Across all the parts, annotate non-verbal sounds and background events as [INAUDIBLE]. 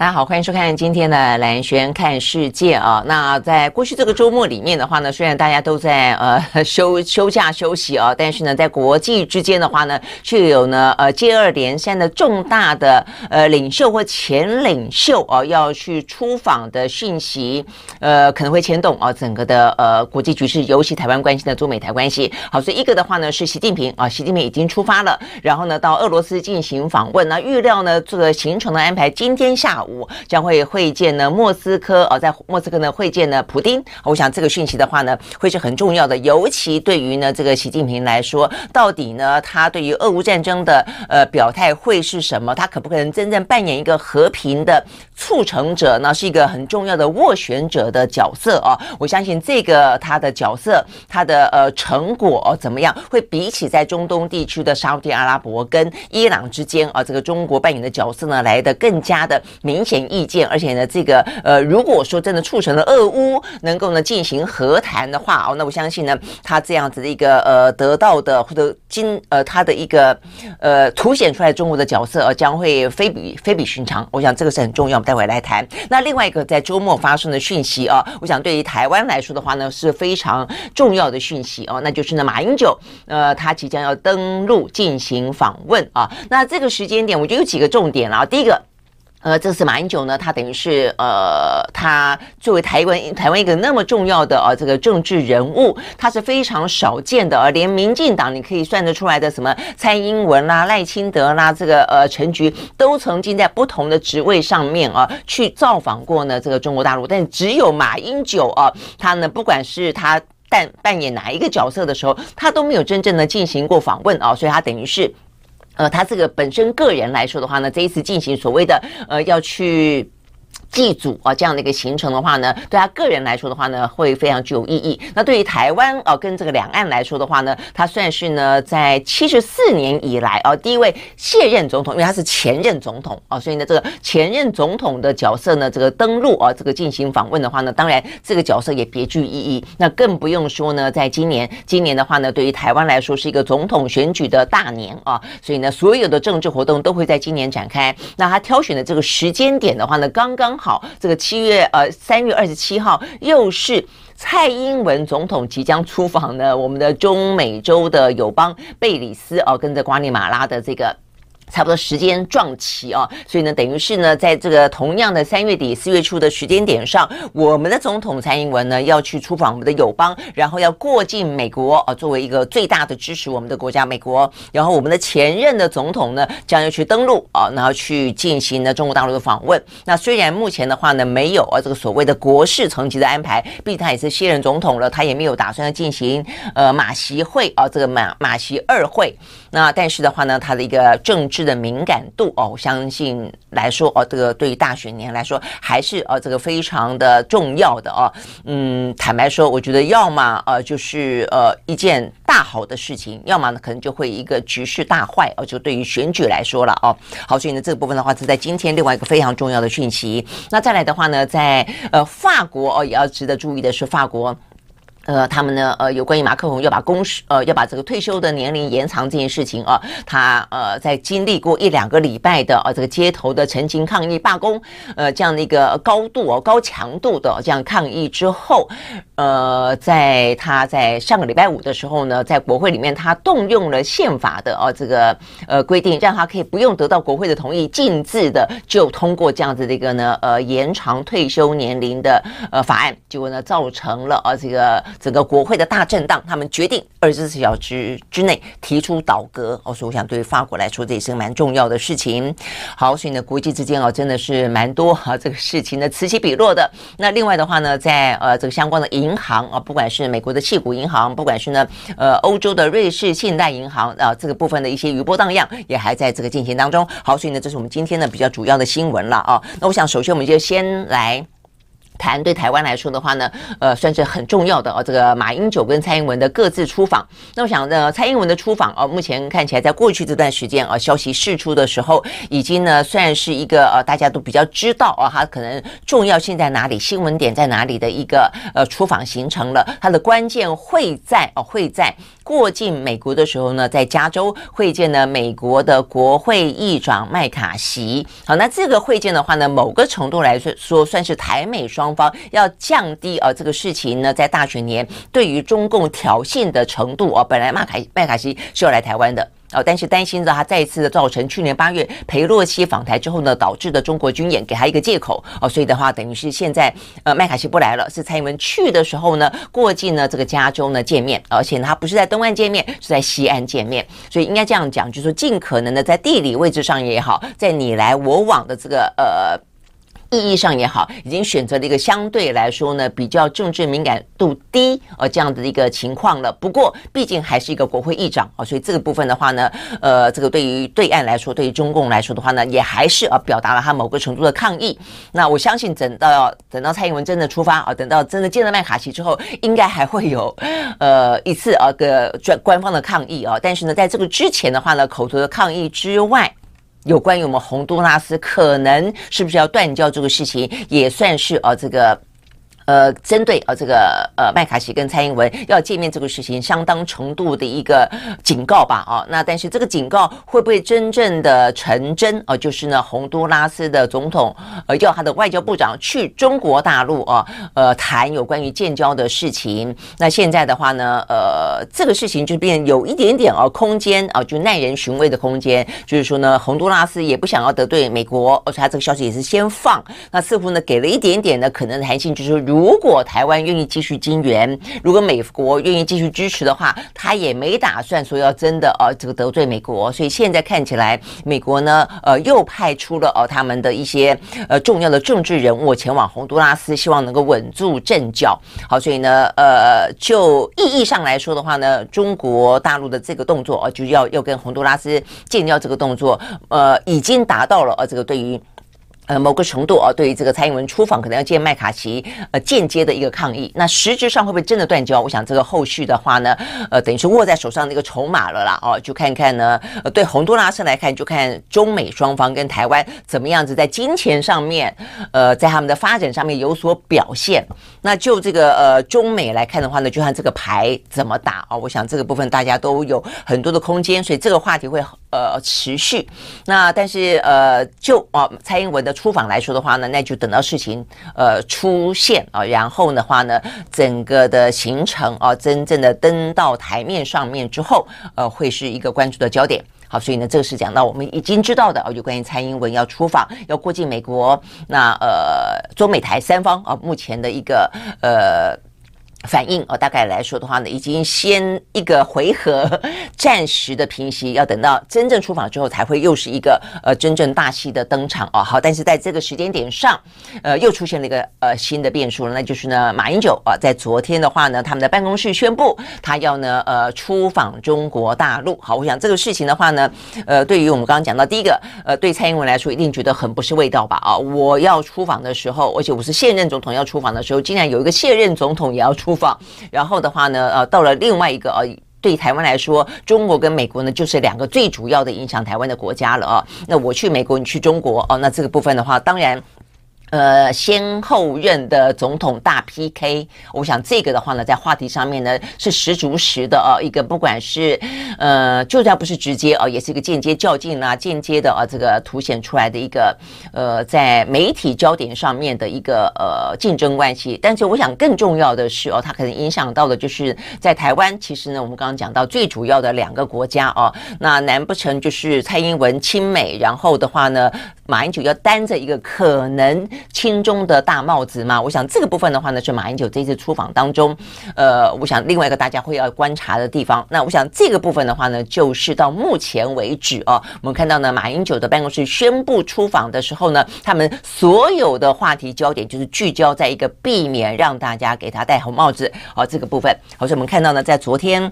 大家好，欢迎收看今天的蓝轩看世界啊。那在过去这个周末里面的话呢，虽然大家都在呃 [LAUGHS] 休休假休息啊，但是呢，在国际之间的话呢，却有呢呃接二连三的重大的呃领袖或前领袖啊要去出访的讯息，呃可能会牵动啊整个的呃国际局势，尤其台湾关系的中美台关系。好，所以一个的话呢是习近平啊，习近平已经出发了，然后呢到俄罗斯进行访问。那预料呢这个行程的安排，今天下午。将会会见呢莫斯科啊，在莫斯科呢会见呢普丁。我想这个讯息的话呢，会是很重要的，尤其对于呢这个习近平来说，到底呢他对于俄乌战争的呃表态会是什么？他可不可能真正扮演一个和平的促成者呢？是一个很重要的斡旋者的角色啊！我相信这个他的角色，他的呃成果哦怎么样，会比起在中东地区的沙乌地阿拉伯跟伊朗之间啊，这个中国扮演的角色呢，来的更加的明。明显意见，而且呢，这个呃，如果说真的促成了俄乌能够呢进行和谈的话哦，那我相信呢，他这样子的一个呃得到的或者今呃他的一个呃凸显出来中国的角色，呃，将会非比非比寻常。我想这个是很重要，我们待会来谈。那另外一个在周末发生的讯息啊，我想对于台湾来说的话呢，是非常重要的讯息哦，那就是呢，马英九呃他即将要登陆进行访问啊。那这个时间点，我觉得有几个重点啊，第一个。呃，这次马英九呢，他等于是呃，他作为台湾台湾一个那么重要的呃这个政治人物，他是非常少见的，而连民进党你可以算得出来的什么蔡英文啦、赖清德啦，这个呃陈菊都曾经在不同的职位上面啊去造访过呢这个中国大陆，但只有马英九啊，他呢不管是他扮扮演哪一个角色的时候，他都没有真正的进行过访问啊，所以他等于是。呃，他这个本身个人来说的话呢，这一次进行所谓的呃要去。祭祖啊，这样的一个行程的话呢，对他个人来说的话呢，会非常具有意义。那对于台湾啊，跟这个两岸来说的话呢，他算是呢在七十四年以来啊第一位卸任总统，因为他是前任总统啊，所以呢这个前任总统的角色呢，这个登陆啊，这个进行访问的话呢，当然这个角色也别具意义。那更不用说呢，在今年，今年的话呢，对于台湾来说是一个总统选举的大年啊，所以呢所有的政治活动都会在今年展开。那他挑选的这个时间点的话呢，刚刚。好，这个七月呃三月二十七号又是蔡英文总统即将出访呢，我们的中美洲的友邦贝里斯哦，跟着瓜尼马拉的这个。差不多时间撞齐啊，所以呢，等于是呢，在这个同样的三月底四月初的时间点上，我们的总统蔡英文呢要去出访我们的友邦，然后要过境美国啊，作为一个最大的支持我们的国家美国，然后我们的前任的总统呢将要去登陆啊，然后去进行呢中国大陆的访问。那虽然目前的话呢没有啊这个所谓的国事层级的安排，毕竟他也是卸任总统了，他也没有打算要进行呃马习会啊这个马马习二会。那但是的话呢，他的一个政治。的敏感度哦，我相信来说哦，这个对于大选年来说还是呃这个非常的重要的哦。嗯，坦白说，我觉得要么呃就是呃一件大好的事情，要么呢可能就会一个局势大坏哦。就对于选举来说了哦。好，所以呢这个部分的话是在今天另外一个非常重要的讯息。那再来的话呢，在呃法国哦也要值得注意的是法国。呃，他们呢，呃，有关于马克宏要把公事，呃，要把这个退休的年龄延长这件事情啊，他呃，在经历过一两个礼拜的呃这个街头的陈情抗议、罢工，呃，这样的一个高度哦、高强度的这样抗议之后，呃，在他在上个礼拜五的时候呢，在国会里面，他动用了宪法的哦这个呃规定，让他可以不用得到国会的同意，径自的就通过这样子的一个呢，呃，延长退休年龄的呃法案，结果呢，造成了呃这个。整个国会的大震荡，他们决定二十四小时之内提出倒阁。哦，所以我想对于法国来说，这也是蛮重要的事情。好，所以呢，国际之间哦，真的是蛮多哈、这个事情呢此起彼落的。那另外的话呢，在呃这个相关的银行啊，不管是美国的矽谷银行，不管是呢呃欧洲的瑞士信贷银行啊，这个部分的一些余波荡漾，也还在这个进行当中。好，所以呢，这是我们今天呢比较主要的新闻了啊。那我想，首先我们就先来。谈对台湾来说的话呢，呃，算是很重要的哦。这个马英九跟蔡英文的各自出访，那我想呢，蔡英文的出访哦，目前看起来在过去这段时间啊，消息释出的时候，已经呢算是一个呃大家都比较知道啊，他可能重要性在哪里，新闻点在哪里的一个呃出访行程了。它的关键会在哦，会在过境美国的时候呢，在加州会见了美国的国会议长麦卡锡。好，那这个会见的话呢，某个程度来说说算是台美双。方要降低啊这个事情呢，在大选年对于中共挑衅的程度啊，本来麦卡麦卡锡是要来台湾的啊，但是担心着他再一次的造成去年八月裴洛西访台之后呢，导致的中国军演给他一个借口哦，所以的话等于是现在呃麦卡锡不来了，是蔡英文去的时候呢，过境呢这个加州呢见面，而且呢他不是在东岸见面，是在西岸见面，所以应该这样讲，就是说尽可能的在地理位置上也好，在你来我往的这个呃。意义上也好，已经选择了一个相对来说呢比较政治敏感度低呃这样的一个情况了。不过毕竟还是一个国会议长啊，所以这个部分的话呢，呃，这个对于对岸来说，对于中共来说的话呢，也还是呃表达了他某个程度的抗议。那我相信等到等到蔡英文真的出发啊，等到真的见了麦卡锡之后，应该还会有呃一次啊个专官方的抗议啊。但是呢，在这个之前的话呢，口头的抗议之外。有关于我们洪都拉斯可能是不是要断交这个事情，也算是呃这个。呃，针对呃这个呃麦卡锡跟蔡英文要见面这个事情，相当程度的一个警告吧，啊，那但是这个警告会不会真正的成真？呃，就是呢，洪都拉斯的总统呃要他的外交部长去中国大陆啊，呃谈有关于建交的事情。那现在的话呢，呃，这个事情就变有一点点哦空间啊，就耐人寻味的空间，就是说呢，洪都拉斯也不想要得罪美国，而且他这个消息也是先放，那似乎呢给了一点点的可能弹性，就是如。如果台湾愿意继续金援，如果美国愿意继续支持的话，他也没打算说要真的呃这个得罪美国。所以现在看起来，美国呢呃又派出了呃他们的一些呃重要的政治人物前往洪都拉斯，希望能够稳住阵脚。好，所以呢呃就意义上来说的话呢，中国大陆的这个动作呃就要要跟洪都拉斯建交这个动作，呃已经达到了呃这个对于。呃，某个程度啊，对于这个蔡英文出访可能要见麦卡锡，呃，间接的一个抗议。那实质上会不会真的断交？我想这个后续的话呢，呃，等于是握在手上那个筹码了啦。哦，就看看呢，呃，对洪都拉斯来看，就看中美双方跟台湾怎么样子在金钱上面，呃，在他们的发展上面有所表现。那就这个呃中美来看的话呢，就看这个牌怎么打啊。我想这个部分大家都有很多的空间，所以这个话题会呃持续。那但是呃，就啊、蔡英文的。出访来说的话呢，那就等到事情呃出现啊，然后的话呢，整个的行程啊，真正的登到台面上面之后，呃，会是一个关注的焦点。好，所以呢，这个是讲到我们已经知道的啊，有关于蔡英文要出访，要过境美国，那呃，中美台三方啊，目前的一个呃。反应哦，大概来说的话呢，已经先一个回合 [LAUGHS] 暂时的平息，要等到真正出访之后，才会又是一个呃真正大戏的登场哦。好，但是在这个时间点上，呃，又出现了一个呃新的变数了，那就是呢，马英九啊，在昨天的话呢，他们的办公室宣布，他要呢呃出访中国大陆。好，我想这个事情的话呢，呃，对于我们刚刚讲到第一个，呃，对蔡英文来说，一定觉得很不是味道吧？啊，我要出访的时候，而且我是现任总统要出访的时候，竟然有一个现任总统也要出。出访，然后的话呢，呃，到了另外一个呃，对台湾来说，中国跟美国呢，就是两个最主要的影响台湾的国家了啊。那我去美国，你去中国哦，那这个部分的话，当然。呃，先后任的总统大 PK，我想这个的话呢，在话题上面呢是十足十的哦。一个不管是呃，就算不是直接哦，也是一个间接较劲啊，间接的啊，这个凸显出来的一个呃，在媒体焦点上面的一个呃竞争关系。但是我想更重要的是哦，它可能影响到的就是在台湾，其实呢，我们刚刚讲到最主要的两个国家哦，那难不成就是蔡英文亲美，然后的话呢，马英九要担着一个可能。亲中的大帽子吗？我想这个部分的话呢，是马英九这次出访当中，呃，我想另外一个大家会要观察的地方。那我想这个部分的话呢，就是到目前为止哦，我们看到呢，马英九的办公室宣布出访的时候呢，他们所有的话题焦点就是聚焦在一个避免让大家给他戴红帽子哦，这个部分。好，所以我们看到呢，在昨天。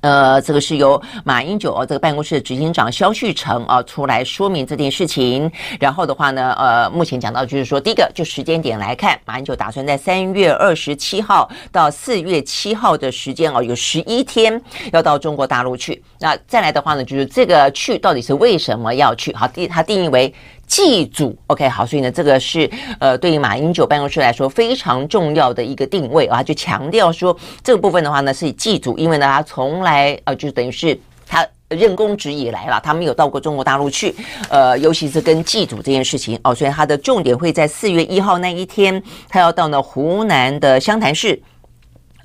呃，这个是由马英九这个办公室的执行长萧旭成啊出来说明这件事情。然后的话呢，呃，目前讲到就是说，第一个就时间点来看，马英九打算在三月二十七号到四月七号的时间哦，有十一天要到中国大陆去。那再来的话呢，就是这个去到底是为什么要去？好，第他定义为。祭祖，OK，好，所以呢，这个是呃，对于马英九办公室来说非常重要的一个定位啊，就强调说这个部分的话呢是以祭祖，因为呢他从来呃，就等于是他任公职以来了，他没有到过中国大陆去，呃，尤其是跟祭祖这件事情哦，所以他的重点会在四月一号那一天，他要到呢湖南的湘潭市。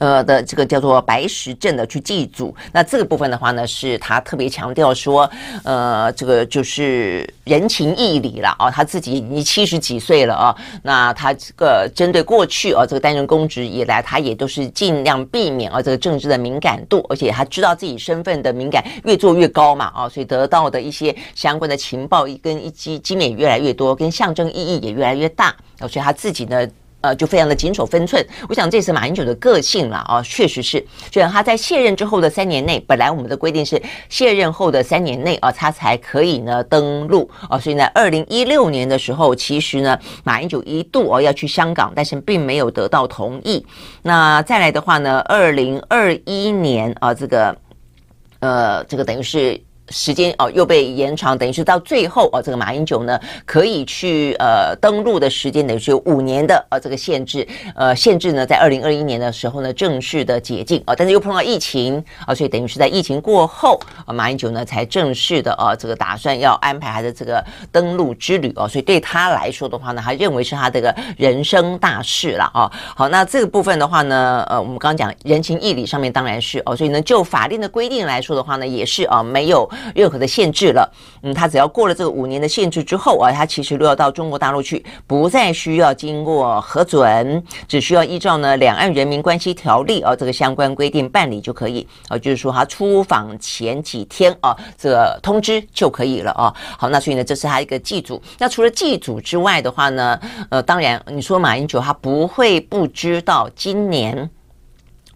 呃的这个叫做白石镇的去祭祖，那这个部分的话呢，是他特别强调说，呃，这个就是人情义理了啊，他自己已经七十几岁了啊，那他这个针对过去啊，这个担任公职以来，他也都是尽量避免啊这个政治的敏感度，而且他知道自己身份的敏感越做越高嘛啊，所以得到的一些相关的情报一跟一机机面越来越多，跟象征意义也越来越大，所以他自己呢。呃，就非常的谨守分寸。我想这是马英九的个性了啊，确实是。就像他在卸任之后的三年内，本来我们的规定是卸任后的三年内啊，他才可以呢登陆啊。所以呢，二零一六年的时候，其实呢，马英九一度哦要去香港，但是并没有得到同意。那再来的话呢，二零二一年啊，这个呃，这个等于是。时间哦又被延长，等于是到最后哦，这个马英九呢可以去呃登陆的时间等于是有五年的呃这个限制，呃限制呢在二零二一年的时候呢正式的解禁啊，但是又碰到疫情啊，所以等于是在疫情过后啊，马英九呢才正式的啊这个打算要安排他的这个登陆之旅哦，所以对他来说的话呢，他认为是他这个人生大事了啊。好，那这个部分的话呢，呃，我们刚刚讲人情义理上面当然是哦，所以呢就法令的规定来说的话呢，也是啊没有。任何的限制了，嗯，他只要过了这个五年的限制之后啊，他其实都要到中国大陆去，不再需要经过核准，只需要依照呢《两岸人民关系条例》啊这个相关规定办理就可以啊，就是说他出访前几天啊，这个通知就可以了啊。好，那所以呢，这是他一个祭祖。那除了祭祖之外的话呢，呃，当然你说马英九他不会不知道今年。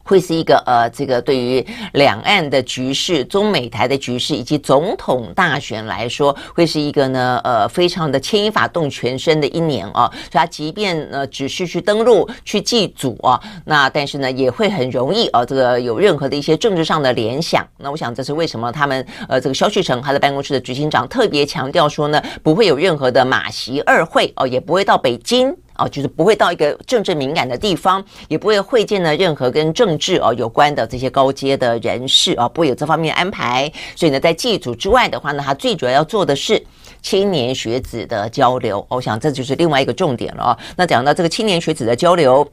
会是一个呃，这个对于两岸的局势、中美台的局势以及总统大选来说，会是一个呢呃非常的牵一发动全身的一年啊。所以他即便呢只是去登陆、去祭祖啊，那但是呢也会很容易啊，这个有任何的一些政治上的联想。那我想这是为什么他们呃这个萧旭成他的办公室的执行长特别强调说呢，不会有任何的马习二会哦，也不会到北京。哦，就是不会到一个政治敏感的地方，也不会会见呢任何跟政治哦有关的这些高阶的人士啊，不会有这方面安排。所以呢，在祭祖之外的话呢，他最主要要做的是青年学子的交流。我想这就是另外一个重点了哦。那讲到这个青年学子的交流。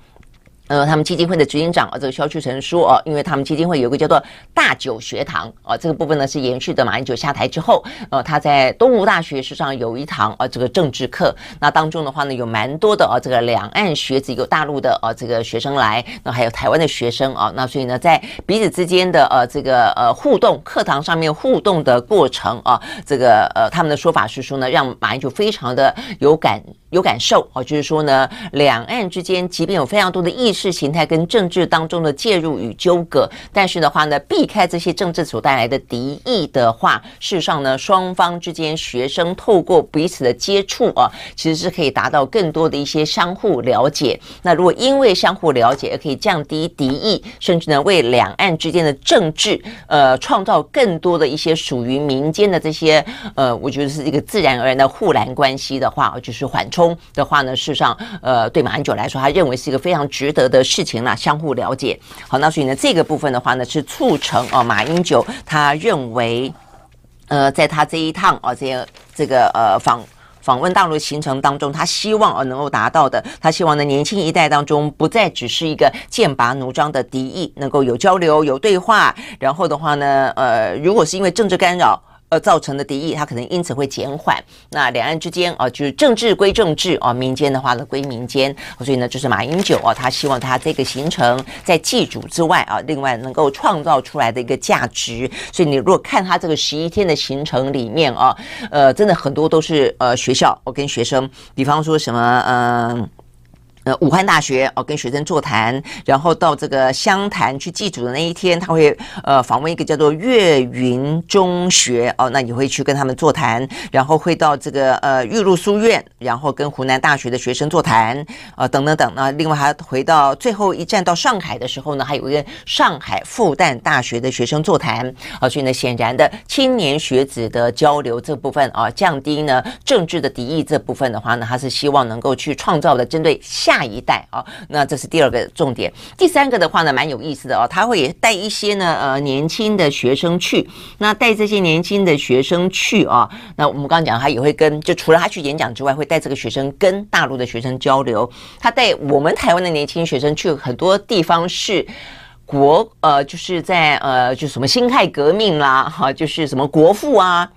呃，他们基金会的执行长啊，这个萧旭成说啊，因为他们基金会有个叫做“大九学堂”啊，这个部分呢是延续的马英九下台之后，呃，他在东吴大学实际上有一堂啊这个政治课，那当中的话呢有蛮多的啊这个两岸学子，有大陆的啊这个学生来，那还有台湾的学生啊，那所以呢在彼此之间的呃这个呃互动，课堂上面互动的过程啊，这个呃他们的说法是说呢，让马英九非常的有感有感受啊，就是说呢两岸之间即便有非常多的意识。意识形态跟政治当中的介入与纠葛，但是的话呢，避开这些政治所带来的敌意的话，事实上呢，双方之间学生透过彼此的接触啊，其实是可以达到更多的一些相互了解。那如果因为相互了解而可以降低敌意，甚至呢，为两岸之间的政治呃创造更多的一些属于民间的这些呃，我觉得是一个自然而然的护栏关系的话，就是缓冲的话呢，事实上呃，对马英九来说，他认为是一个非常值得。的事情啦，相互了解。好，那所以呢，这个部分的话呢，是促成哦，马英九他认为，呃，在他这一趟啊，这这个呃访访问大陆行程当中，他希望呃能够达到的，他希望呢，年轻一代当中不再只是一个剑拔弩张的敌意，能够有交流、有对话。然后的话呢，呃，如果是因为政治干扰。呃，造成的敌意，它可能因此会减缓。那两岸之间啊，就是政治归政治啊，民间的话呢归民间。所以呢，就是马英九啊，他希望他这个行程在祭祖之外啊，另外能够创造出来的一个价值。所以你如果看他这个十一天的行程里面啊，呃，真的很多都是呃学校，我跟学生，比方说什么嗯。呃，武汉大学哦，跟学生座谈，然后到这个湘潭去祭祖的那一天，他会呃访问一个叫做岳云中学哦，那你会去跟他们座谈，然后会到这个呃玉露书院，然后跟湖南大学的学生座谈，呃等等等。那另外还回到最后一站到上海的时候呢，还有一个上海复旦大学的学生座谈啊、所以呢，显然的青年学子的交流这部分啊、降低呢政治的敌意这部分的话呢，他是希望能够去创造的针对下。下一代啊，那这是第二个重点。第三个的话呢，蛮有意思的哦，他会带一些呢呃年轻的学生去。那带这些年轻的学生去啊，那我们刚刚讲他也会跟，就除了他去演讲之外，会带这个学生跟大陆的学生交流。他带我们台湾的年轻学生去很多地方是国呃，就是在呃，就什么辛亥革命啦，哈，就是什么国父啊。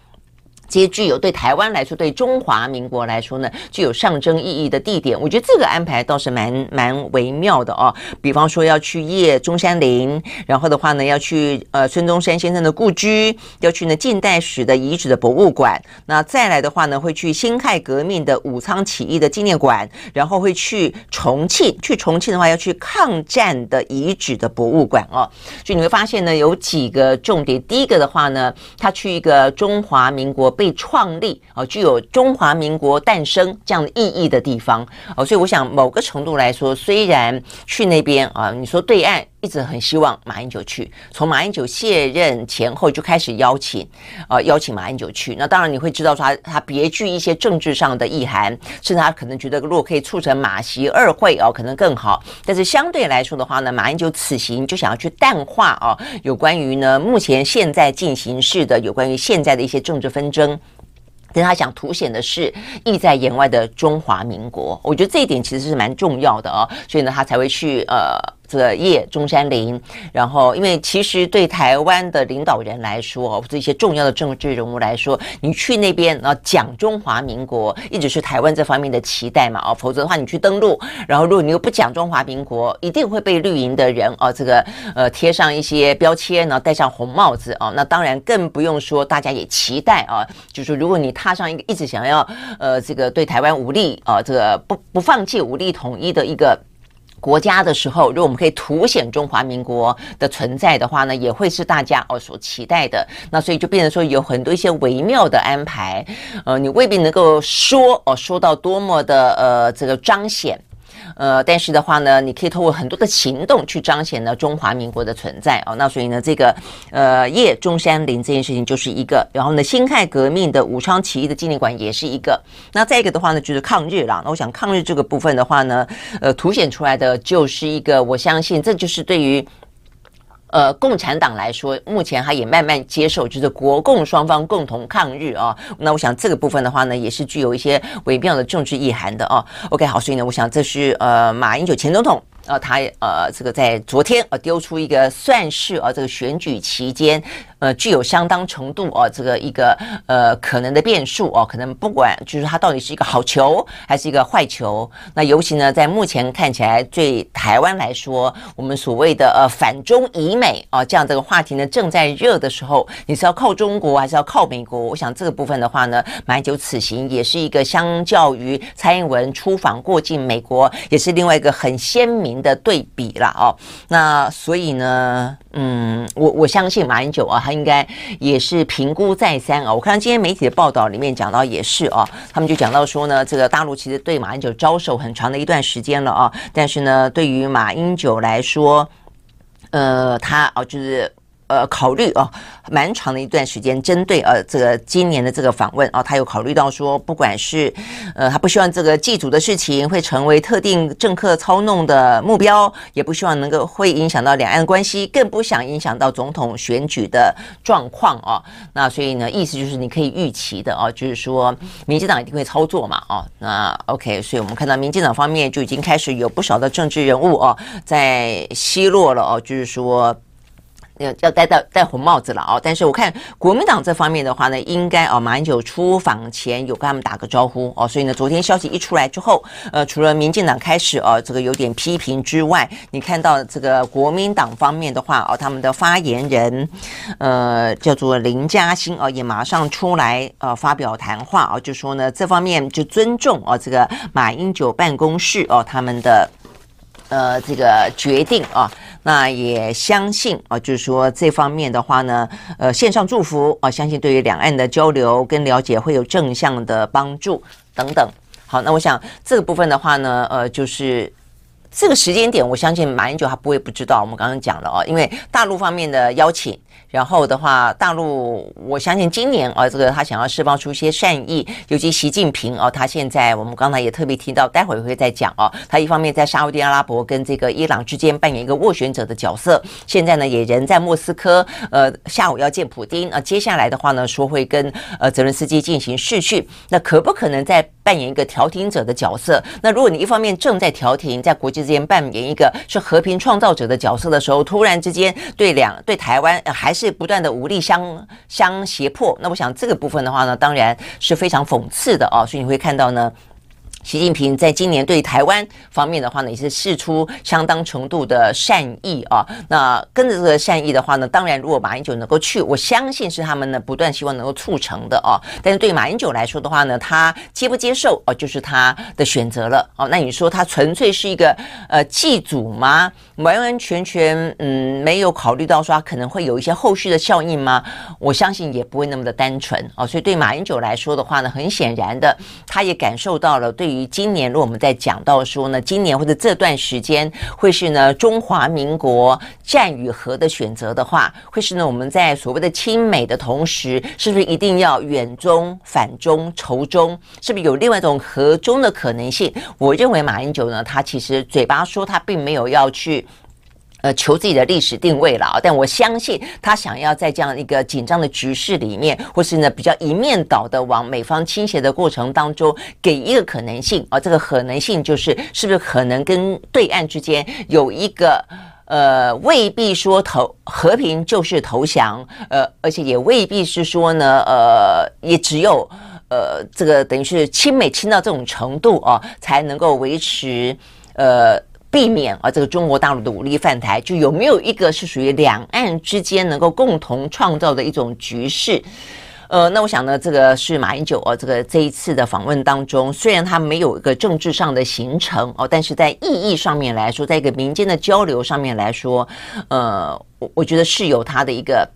这些具有对台湾来说，对中华民国来说呢，具有象征意义的地点，我觉得这个安排倒是蛮蛮微妙的哦。比方说要去谒中山陵，然后的话呢，要去呃孙中山先生的故居，要去呢近代史的遗址的博物馆。那再来的话呢，会去辛亥革命的武昌起义的纪念馆，然后会去重庆。去重庆的话，要去抗战的遗址的博物馆哦。所以你会发现呢，有几个重点。第一个的话呢，他去一个中华民国。被创立啊，具有中华民国诞生这样的意义的地方。哦，所以我想某个程度来说，虽然去那边啊，你说对岸一直很希望马英九去，从马英九卸任前后就开始邀请啊，邀请马英九去。那当然你会知道说他他别具一些政治上的意涵，甚至他可能觉得如果可以促成马习二会哦，可能更好。但是相对来说的话呢，马英九此行就想要去淡化哦，有关于呢目前现在进行式的有关于现在的一些政治纷争。但他想凸显的是意在言外的中华民国，我觉得这一点其实是蛮重要的哦，所以呢，他才会去呃。这个谒中山陵，然后因为其实对台湾的领导人来说，或者一些重要的政治人物来说，你去那边然后讲中华民国，一直是台湾这方面的期待嘛，哦，否则的话你去登陆，然后如果你又不讲中华民国，一定会被绿营的人哦，这个呃贴上一些标签，然后戴上红帽子哦，那当然更不用说大家也期待啊，就是如果你踏上一个一直想要呃这个对台湾武力啊这个不不放弃武力统一的一个。国家的时候，如果我们可以凸显中华民国的存在的话呢，也会是大家哦所期待的。那所以就变成说有很多一些微妙的安排，呃，你未必能够说哦说到多么的呃这个彰显。呃，但是的话呢，你可以透过很多的行动去彰显呢中华民国的存在哦。那所以呢，这个呃夜中山陵这件事情就是一个，然后呢，辛亥革命的武昌起义的纪念馆也是一个。那再一个的话呢，就是抗日了。那我想抗日这个部分的话呢，呃，凸显出来的就是一个，我相信这就是对于。呃，共产党来说，目前他也慢慢接受，就是国共双方共同抗日啊。那我想这个部分的话呢，也是具有一些微妙的政治意涵的啊。OK，好，所以呢，我想这是呃马英九前总统。呃，他呃，这个在昨天呃丢出一个算是呃这个选举期间呃具有相当程度哦、呃、这个一个呃可能的变数哦、可能不管就是它到底是一个好球还是一个坏球，那尤其呢在目前看起来，对台湾来说，我们所谓的呃反中以美啊、这样这个话题呢正在热的时候，你是要靠中国还是要靠美国？我想这个部分的话呢，马英九此行也是一个相较于蔡英文出访过境美国，也是另外一个很鲜明。的对比了哦，那所以呢，嗯，我我相信马英九啊，他应该也是评估再三啊。我看今天媒体的报道里面讲到也是啊，他们就讲到说呢，这个大陆其实对马英九招手很长的一段时间了啊，但是呢，对于马英九来说，呃，他啊就是。呃，考虑哦，蛮长的一段时间，针对呃这个今年的这个访问啊，他有考虑到说，不管是呃他不希望这个祭祖的事情会成为特定政客操弄的目标，也不希望能够会影响到两岸关系，更不想影响到总统选举的状况哦。那所以呢，意思就是你可以预期的哦，就是说民进党一定会操作嘛哦。那 OK，所以我们看到民进党方面就已经开始有不少的政治人物哦在奚落了哦，就是说。要要戴戴戴红帽子了哦，但是我看国民党这方面的话呢，应该哦，马英九出访前有跟他们打个招呼哦，所以呢，昨天消息一出来之后，呃，除了民进党开始哦，这个有点批评之外，你看到这个国民党方面的话哦，他们的发言人呃叫做林嘉欣哦，也马上出来呃发表谈话哦，就说呢这方面就尊重哦这个马英九办公室哦他们的。呃，这个决定啊，那也相信啊，就是说这方面的话呢，呃，线上祝福啊，相信对于两岸的交流跟了解会有正向的帮助等等。好，那我想这个部分的话呢，呃，就是这个时间点，我相信马英九他不会不知道。我们刚刚讲了啊，因为大陆方面的邀请。然后的话，大陆我相信今年啊，这个他想要释放出一些善意，尤其习近平哦，他现在我们刚才也特别提到，待会儿会再讲哦。他一方面在沙乌地阿拉伯跟这个伊朗之间扮演一个斡旋者的角色，现在呢也人在莫斯科，呃，下午要见普丁啊。接下来的话呢，说会跟呃泽伦斯基进行视讯，那可不可能在扮演一个调停者的角色？那如果你一方面正在调停，在国际之间扮演一个是和平创造者的角色的时候，突然之间对两对台湾还是。不断的武力相相胁迫，那我想这个部分的话呢，当然是非常讽刺的啊，所以你会看到呢。习近平在今年对台湾方面的话呢，也是示出相当程度的善意啊。那跟着这个善意的话呢，当然如果马英九能够去，我相信是他们呢不断希望能够促成的啊。但是对马英九来说的话呢，他接不接受哦，就是他的选择了哦。那你说他纯粹是一个呃祭祖吗？完完全全嗯没有考虑到说他可能会有一些后续的效应吗？我相信也不会那么的单纯哦。所以对马英九来说的话呢，很显然的，他也感受到了对于。今年，如果我们在讲到说呢，今年或者这段时间会是呢中华民国战与和的选择的话，会是呢我们在所谓的亲美的同时，是不是一定要远中反中仇中？是不是有另外一种和中的可能性？我认为马英九呢，他其实嘴巴说他并没有要去。呃，求自己的历史定位了啊！但我相信他想要在这样一个紧张的局势里面，或是呢比较一面倒的往美方倾斜的过程当中，给一个可能性啊。这个可能性就是，是不是可能跟对岸之间有一个呃，未必说投和平就是投降，呃，而且也未必是说呢，呃，也只有呃，这个等于是亲美亲到这种程度啊，才能够维持呃。避免啊，这个中国大陆的武力犯台，就有没有一个是属于两岸之间能够共同创造的一种局势？呃，那我想呢，这个是马英九哦，这个这一次的访问当中，虽然他没有一个政治上的行程哦，但是在意义上面来说，在一个民间的交流上面来说，呃，我我觉得是有他的一个。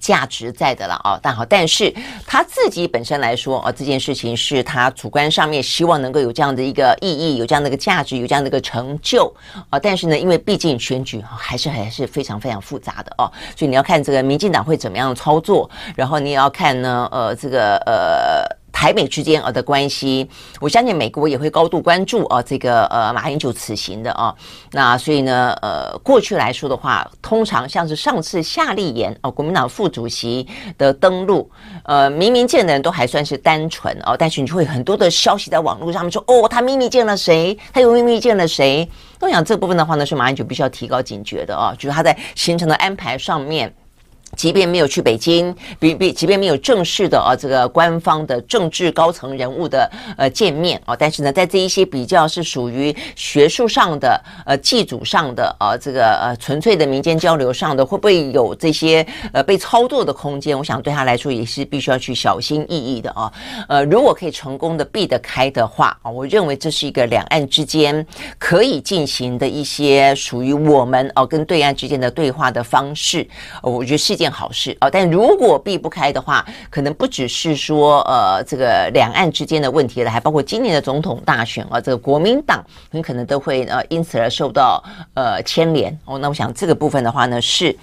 价值在的了啊，但好，但是他自己本身来说啊，这件事情是他主观上面希望能够有这样的一个意义，有这样的一个价值，有这样的一个成就啊。但是呢，因为毕竟选举还是还是非常非常复杂的哦，所以你要看这个民进党会怎么样操作，然后你也要看呢，呃，这个呃。台美之间啊的关系，我相信美国也会高度关注啊这个呃马英九此行的啊，那所以呢呃过去来说的话，通常像是上次夏立言哦国民党副主席的登陆，呃明明见的人都还算是单纯哦，但是你就会很多的消息在网络上面说哦他秘密见了谁，他又秘密见了谁，我想这部分的话呢是马英九必须要提高警觉的啊，就是他在行程的安排上面。即便没有去北京，比比，即便没有正式的啊这个官方的政治高层人物的呃见面啊，但是呢，在这一些比较是属于学术上的呃祭祖上的啊这个呃纯粹的民间交流上的，会不会有这些呃被操作的空间？我想对他来说也是必须要去小心翼翼的啊。呃，如果可以成功的避得开的话啊，我认为这是一个两岸之间可以进行的一些属于我们哦跟对岸之间的对话的方式。我觉得是。件好事啊，但如果避不开的话，可能不只是说呃这个两岸之间的问题了，还包括今年的总统大选啊，这个国民党很可能都会呃因此而受到呃牵连哦。那我想这个部分的话呢，是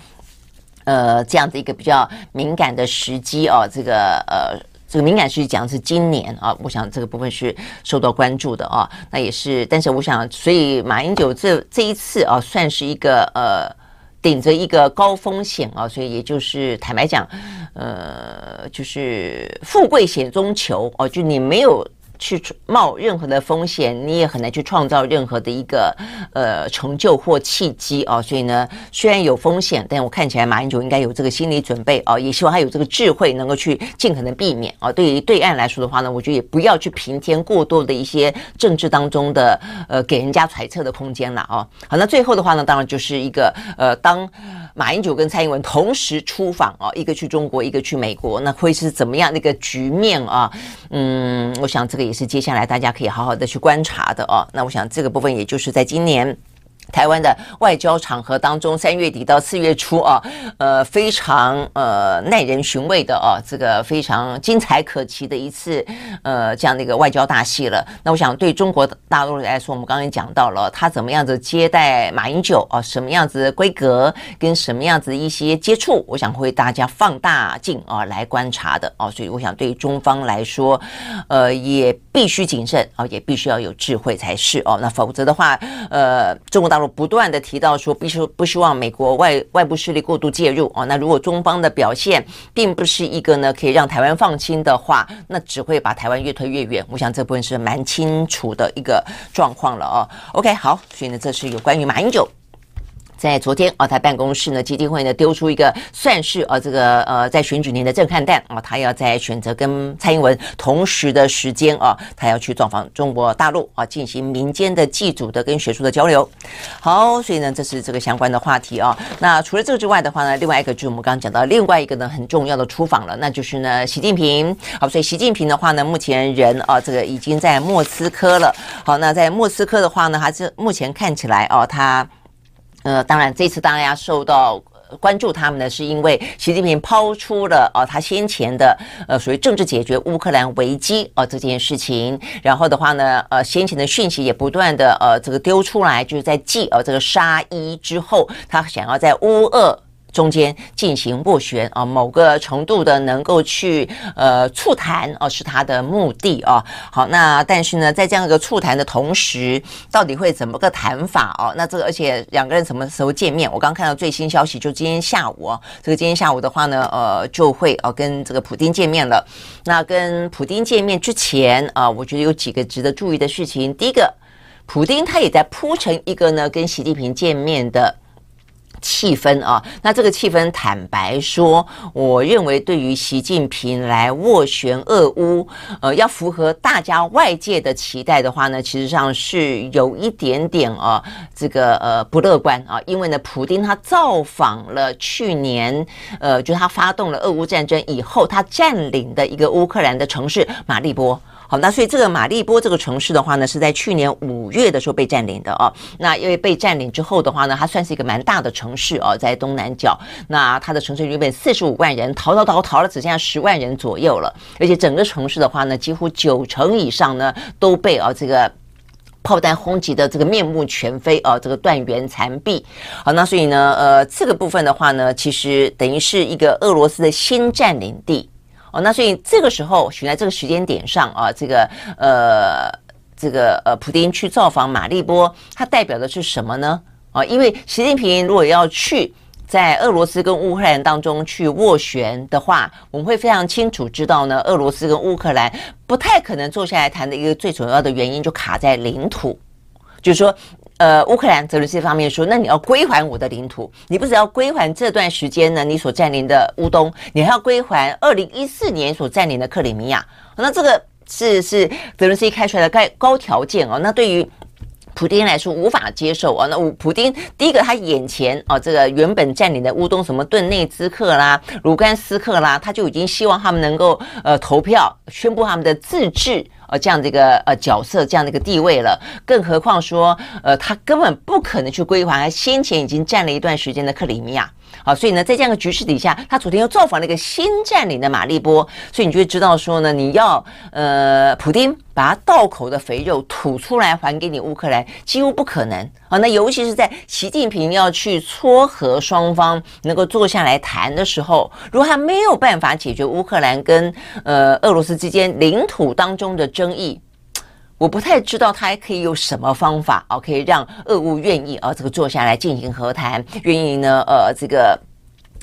呃这样子一个比较敏感的时机啊，这个呃这个敏感时机讲的是今年啊，我想这个部分是受到关注的啊。那也是，但是我想，所以马英九这这一次啊，算是一个呃。顶着一个高风险啊，所以也就是坦白讲，呃，就是富贵险中求哦，就你没有去冒任何的风险，你也很难去创造任何的一个呃成就或契机哦。所以呢，虽然有风险，但我看起来马英九应该有这个心理准备哦，也希望他有这个智慧，能够去尽可能避免哦。对于对岸来说的话呢，我觉得也不要去平添过多的一些政治当中的呃给人家揣测的空间了哦。好，那最后的话呢，当然就是一个呃，当马英九跟蔡英文同时出访哦，一个去中国，一个去美国，那会是怎么样的一个局面啊？嗯，我想这个。也是接下来大家可以好好的去观察的哦。那我想这个部分也就是在今年。台湾的外交场合当中，三月底到四月初啊，呃，非常呃耐人寻味的啊，这个非常精彩可期的一次呃这样的一个外交大戏了。那我想对中国大陆来说，我们刚刚讲到了他怎么样子接待马英九啊，什么样子的规格跟什么样子的一些接触，我想会大家放大镜啊来观察的啊。所以我想对中方来说，呃，也必须谨慎啊，也必须要有智慧才是哦。那否则的话，呃，中国大不断的提到说，必须不希望美国外外部势力过度介入哦。那如果中方的表现并不是一个呢可以让台湾放心的话，那只会把台湾越推越远。我想这部分是蛮清楚的一个状况了哦。OK，好，所以呢，这是有关于马英九。在昨天啊，他办公室呢，基金会呢丢出一个算是啊这个呃在选举年的震撼弹啊，他要在选择跟蔡英文同时的时间啊，他要去造访中国大陆啊，进行民间的祭祖的跟学术的交流。好，所以呢，这是这个相关的话题啊。那除了这个之外的话呢，另外一个就是我们刚刚讲到另外一个呢很重要的出访了，那就是呢习近平。好，所以习近平的话呢，目前人啊这个已经在莫斯科了。好，那在莫斯科的话呢，还是目前看起来哦，他。呃，当然，这次大家受到关注，他们呢，是因为习近平抛出了呃他先前的呃属于政治解决乌克兰危机呃这件事情，然后的话呢，呃，先前的讯息也不断的呃这个丢出来，就是在继呃这个沙伊之后，他想要在乌二。中间进行斡旋啊，某个程度的能够去呃促谈哦，是他的目的啊。好，那但是呢，在这样一个促谈的同时，到底会怎么个谈法哦？那这个而且两个人什么时候见面？我刚看到最新消息，就今天下午啊，这个今天下午的话呢，呃，就会哦跟这个普丁见面了。那跟普丁见面之前啊，我觉得有几个值得注意的事情。第一个，普丁他也在铺成一个呢跟习近平见面的。气氛啊，那这个气氛，坦白说，我认为对于习近平来斡旋俄乌，呃，要符合大家外界的期待的话呢，其实上是有一点点啊，这个呃不乐观啊，因为呢，普丁他造访了去年，呃，就他发动了俄乌战争以后，他占领的一个乌克兰的城市马利波。好，那所以这个马利波这个城市的话呢，是在去年五月的时候被占领的哦。那因为被占领之后的话呢，它算是一个蛮大的城市哦，在东南角。那它的城市原本四十五万人，逃逃逃逃了，只剩下十万人左右了。而且整个城市的话呢，几乎九成以上呢都被啊这个炮弹轰击的这个面目全非啊，这个断垣残壁。好，那所以呢，呃，这个部分的话呢，其实等于是一个俄罗斯的新占领地。哦，那所以这个时候选在这个时间点上啊，这个呃，这个呃，普丁去造访马利波，它代表的是什么呢？啊，因为习近平如果要去在俄罗斯跟乌克兰当中去斡旋的话，我们会非常清楚知道呢，俄罗斯跟乌克兰不太可能坐下来谈的一个最主要的原因就卡在领土，就是说。呃，乌克兰泽连斯基方面说，那你要归还我的领土，你不只要归还这段时间呢，你所占领的乌东，你还要归还二零一四年所占领的克里米亚。那这个是是泽连斯基开出来的高高条件哦。那对于普丁来说无法接受啊。那普丁第一个他眼前啊，这个原本占领的乌东什么顿内兹克啦、卢甘斯克啦，他就已经希望他们能够呃投票宣布他们的自治。呃，这样的一个呃角色，这样的一个地位了，更何况说，呃，他根本不可能去归还他先前已经占了一段时间的克里米亚。好，所以呢，在这样的局势底下，他昨天又造访了一个新占领的马利波，所以你就会知道说呢，你要呃，普丁把他道口的肥肉吐出来还给你乌克兰，几乎不可能啊。那尤其是在习近平要去撮合双方能够坐下来谈的时候，如果他没有办法解决乌克兰跟呃俄罗斯之间领土当中的争议。我不太知道他还可以有什么方法啊，可以让俄乌愿意啊这个坐下来进行和谈，愿意呢呃这个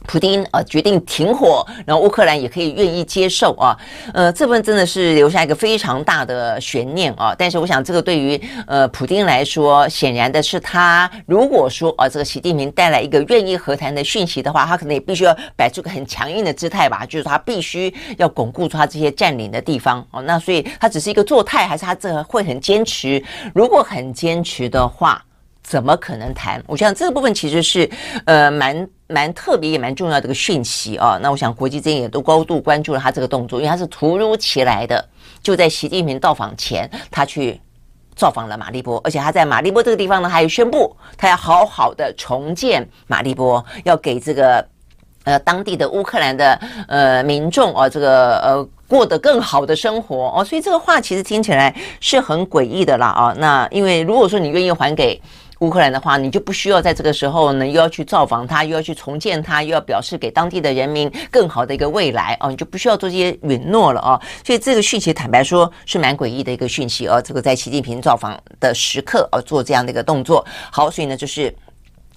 普丁啊决定停火，然后乌克兰也可以愿意接受啊，呃，这部分真的是留下一个非常大的悬念啊。但是我想，这个对于呃普丁来说，显然的是他如果说啊，这个习近平带来一个愿意和谈的讯息的话，他可能也必须要摆出个很强硬的姿态吧，就是他必须要巩固住他这些占领的地方哦。那所以他只是一个做态，还是他这会很坚持？如果很坚持的话，怎么可能谈？我想这个部分其实是呃蛮。蛮特别也蛮重要的一个讯息啊，那我想国际间也都高度关注了他这个动作，因为他是突如其来的，就在习近平到访前，他去造访了马利波，而且他在马利波这个地方呢，还宣布他要好好的重建马利波，要给这个呃当地的乌克兰的呃民众啊，这个呃过得更好的生活哦，所以这个话其实听起来是很诡异的啦啊，那因为如果说你愿意还给。乌克兰的话，你就不需要在这个时候呢，又要去造访他，又要去重建他，又要表示给当地的人民更好的一个未来哦，你就不需要做这些允诺了哦。所以这个讯息坦白说是蛮诡异的一个讯息哦。这个在习近平造访的时刻哦，做这样的一个动作，好，所以呢就是。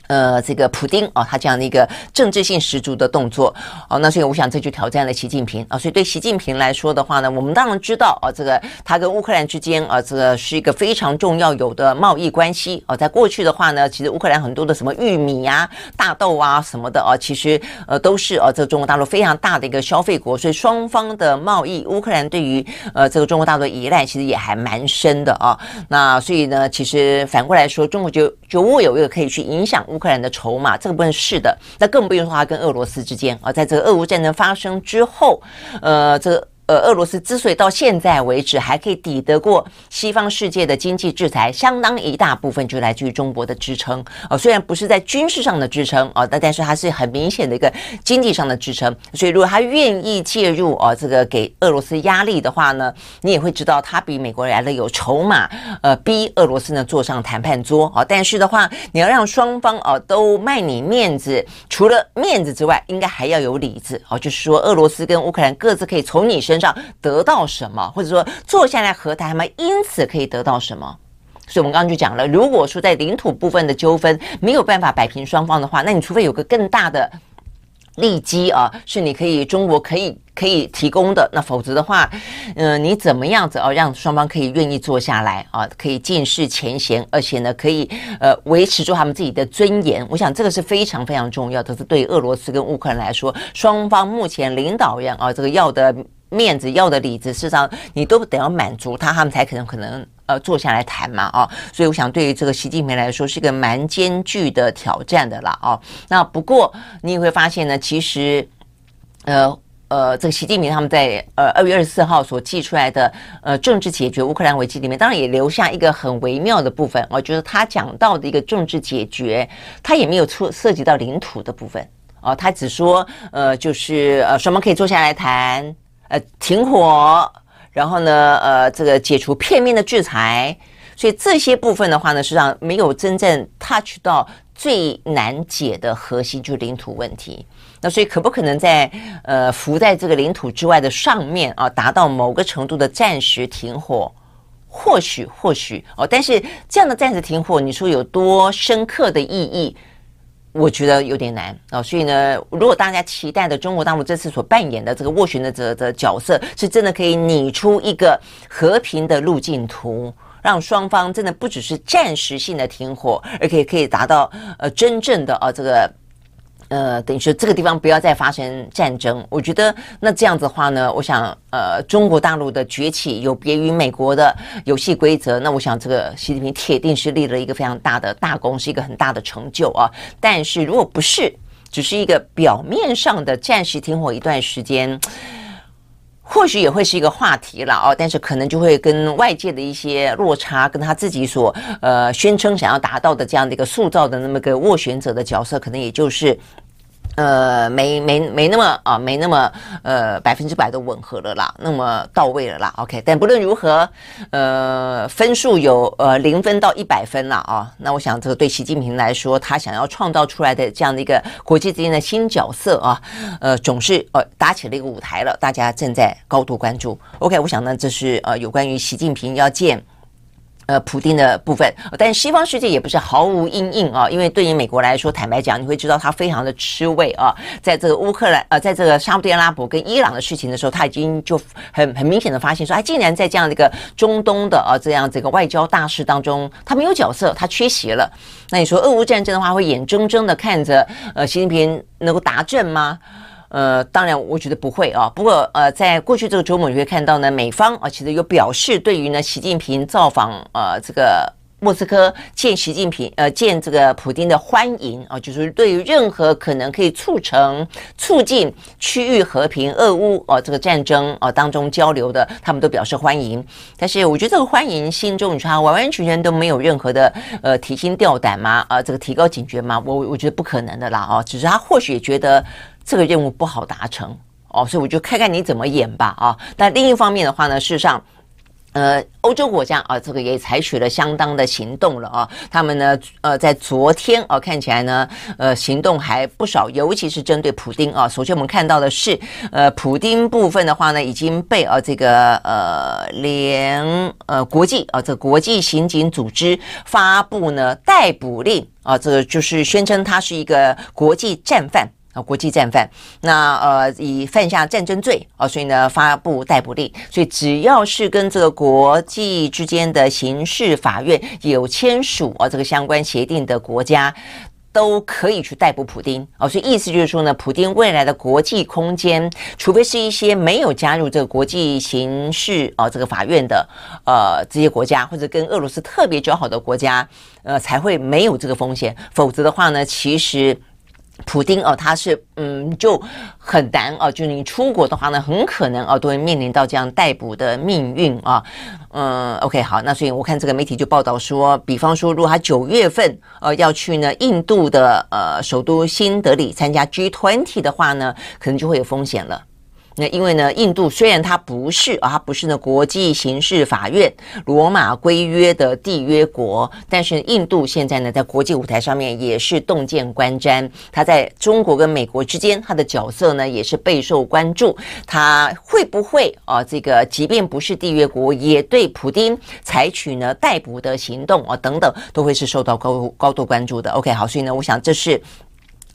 呃，这个普丁啊，他这样的一个政治性十足的动作，哦，那所以我想这就挑战了习近平啊。所以对习近平来说的话呢，我们当然知道啊，这个他跟乌克兰之间啊，这个是一个非常重要有的贸易关系啊。在过去的话呢，其实乌克兰很多的什么玉米啊、大豆啊什么的啊，其实呃都是呃这个中国大陆非常大的一个消费国，所以双方的贸易，乌克兰对于呃这个中国大陆的依赖其实也还蛮深的啊。那所以呢，其实反过来说，中国就就握有一个可以去影响乌克兰的筹码，这个部分是的，那更不用说他跟俄罗斯之间啊，在这个俄乌战争发生之后，呃，这个。呃，俄罗斯之所以到现在为止还可以抵得过西方世界的经济制裁，相当一大部分就来自于中国的支撑啊、虽然不是在军事上的支撑啊，但、但是它是很明显的一个经济上的支撑。所以，如果他愿意介入啊、这个给俄罗斯压力的话呢，你也会知道他比美国来的有筹码，呃，逼俄罗斯呢坐上谈判桌啊。但是的话，你要让双方啊、都卖你面子，除了面子之外，应该还要有里子啊，就是说俄罗斯跟乌克兰各自可以从你身上得到什么，或者说坐下来和谈，他们因此可以得到什么？所以，我们刚刚就讲了，如果说在领土部分的纠纷没有办法摆平双方的话，那你除非有个更大的利基啊，是你可以中国可以可以提供的，那否则的话，嗯、你怎么样子哦，让双方可以愿意坐下来啊，可以尽释前嫌，而且呢，可以呃维持住他们自己的尊严。我想这个是非常非常重要的，是对俄罗斯跟乌克兰来说，双方目前领导人啊，这个要的。面子要的里子，事实上你都得要满足他，他们才可能可能呃坐下来谈嘛哦，所以我想对于这个习近平来说是一个蛮艰巨的挑战的啦哦。那不过你也会发现呢，其实呃呃这个习近平他们在呃二月二十四号所寄出来的呃政治解决乌克兰危机里面，当然也留下一个很微妙的部分，我觉得他讲到的一个政治解决，他也没有出涉及到领土的部分哦，他只说呃就是呃双方可以坐下来谈。呃，停火，然后呢，呃，这个解除片面的制裁，所以这些部分的话呢，实际上没有真正 touch 到最难解的核心，就是领土问题。那所以可不可能在呃浮在这个领土之外的上面啊，达到某个程度的暂时停火？或许，或许哦，但是这样的暂时停火，你说有多深刻的意义？我觉得有点难啊、所以呢，如果大家期待的中国大陆这次所扮演的这个斡旋的这这角色，是真的可以拟出一个和平的路径图，让双方真的不只是暂时性的停火，而且可以达到呃真正的啊、这个。呃，等于说这个地方不要再发生战争，我觉得那这样子的话呢，我想呃，中国大陆的崛起有别于美国的游戏规则，那我想这个习近平铁定是立了一个非常大的大功，是一个很大的成就啊。但是如果不是，只是一个表面上的暂时停火一段时间，或许也会是一个话题了哦，但是可能就会跟外界的一些落差，跟他自己所呃宣称想要达到的这样的一个塑造的那么个斡旋者的角色，可能也就是。呃，没没没那么啊，没那么呃百分之百的吻合了啦，那么到位了啦。OK，但不论如何，呃，分数有呃零分到一百分了啊。那我想这个对习近平来说，他想要创造出来的这样的一个国际之间的新角色啊，呃，总是呃搭起了一个舞台了，大家正在高度关注。OK，我想呢，这是呃有关于习近平要见。呃，普丁的部分，但西方世界也不是毫无阴影啊，因为对于美国来说，坦白讲，你会知道他非常的吃味啊，在这个乌克兰呃，在这个沙特阿拉伯跟伊朗的事情的时候，他已经就很很明显的发现说，哎，竟然在这样的一个中东的啊这样这个外交大事当中，他没有角色，他缺席了。那你说俄乌战争的话，会眼睁睁的看着呃习近平能够达阵吗？呃，当然，我觉得不会啊。不过，呃，在过去这个周末，你会看到呢，美方啊，其实有表示对于呢，习近平造访呃这个莫斯科见习近平，呃，见这个普丁的欢迎啊，就是对于任何可能可以促成、促进区域和平、俄乌啊这个战争啊当中交流的，他们都表示欢迎。但是，我觉得这个欢迎心中，你说他完完全全都没有任何的呃提心吊胆吗？啊，这个提高警觉吗？我我觉得不可能的啦啊，只是他或许觉得。这个任务不好达成哦，所以我就看看你怎么演吧啊！但另一方面的话呢，事实上，呃，欧洲国家啊，这个也采取了相当的行动了啊。他们呢，呃，在昨天啊，看起来呢，呃，行动还不少，尤其是针对普丁啊。首先我们看到的是，呃，普丁部分的话呢，已经被啊这个呃联呃国际啊这国际刑警组织发布呢逮捕令啊，这就是宣称他是一个国际战犯。国际战犯，那呃，以犯下战争罪啊，所以呢，发布逮捕令。所以只要是跟这个国际之间的刑事法院有签署啊这个相关协定的国家，都可以去逮捕普丁啊。所以意思就是说呢，普丁未来的国际空间，除非是一些没有加入这个国际刑事啊这个法院的呃这些国家，或者跟俄罗斯特别交好的国家，呃，才会没有这个风险。否则的话呢，其实。普丁哦，他是嗯，就很难哦，就你出国的话呢，很可能哦，都会面临到这样逮捕的命运啊。嗯，OK，好，那所以我看这个媒体就报道说，比方说，如果他九月份呃要去呢印度的呃首都新德里参加 G20 的话呢，可能就会有风险了。那因为呢，印度虽然它不是啊，它不是呢国际刑事法院罗马规约的缔约国，但是印度现在呢在国际舞台上面也是洞见观瞻，它在中国跟美国之间，它的角色呢也是备受关注。它会不会啊，这个即便不是缔约国，也对普丁采取呢逮捕的行动啊等等，都会是受到高高度关注的。OK，好，所以呢，我想这是。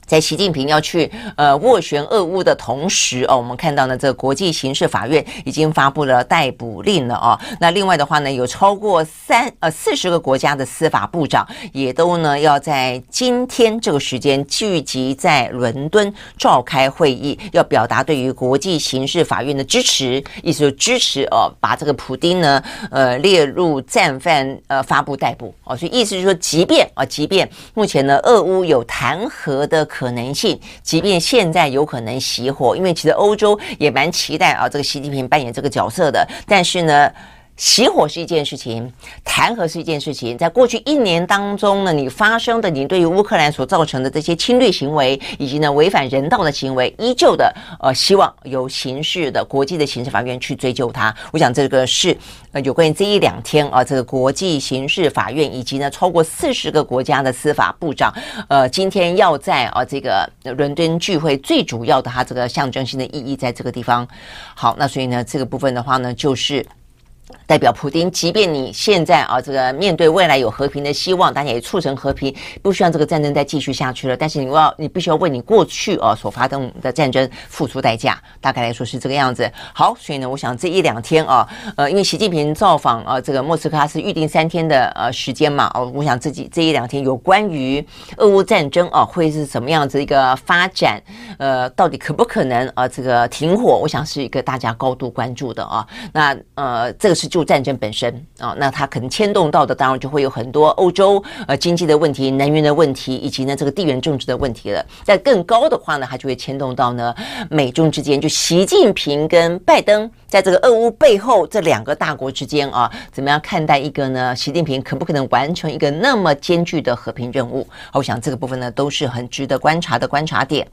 在习近平要去呃斡旋俄乌的同时哦，我们看到呢，这个国际刑事法院已经发布了逮捕令了哦。那另外的话呢，有超过三呃四十个国家的司法部长也都呢要在今天这个时间聚集在伦敦召开会议，要表达对于国际刑事法院的支持，意思就支持哦，把这个普丁呢呃列入战犯呃发布逮捕哦。所以意思就是说，即便啊，即便目前呢俄乌有弹劾的。可能性，即便现在有可能熄火，因为其实欧洲也蛮期待啊，这个习近平扮演这个角色的，但是呢。熄火是一件事情，弹劾是一件事情。在过去一年当中呢，你发生的你对于乌克兰所造成的这些侵略行为，以及呢违反人道的行为，依旧的呃，希望由刑事的国际的刑事法院去追究它。我想这个是呃有关于这一两天啊，这个国际刑事法院以及呢超过四十个国家的司法部长，呃，今天要在啊这个伦敦聚会，最主要的它这个象征性的意义在这个地方。好，那所以呢这个部分的话呢就是。代表普丁，即便你现在啊，这个面对未来有和平的希望，大家也促成和平，不希望这个战争再继续下去了。但是你要，你必须要为你过去啊所发动的战争付出代价。大概来说是这个样子。好，所以呢，我想这一两天啊，呃，因为习近平造访啊，这个莫斯科是预定三天的呃时间嘛，哦，我想自己这一两天有关于俄乌战争啊，会是什么样子一个发展？呃，到底可不可能啊？这个停火，我想是一个大家高度关注的啊。那呃，这是。就战争本身啊，那它可能牵动到的，当然就会有很多欧洲呃经济的问题、能源的问题，以及呢这个地缘政治的问题了。在更高的话呢，它就会牵动到呢美中之间，就习近平跟拜登在这个俄乌背后这两个大国之间啊，怎么样看待一个呢？习近平可不可能完成一个那么艰巨的和平任务？我想这个部分呢都是很值得观察的观察点。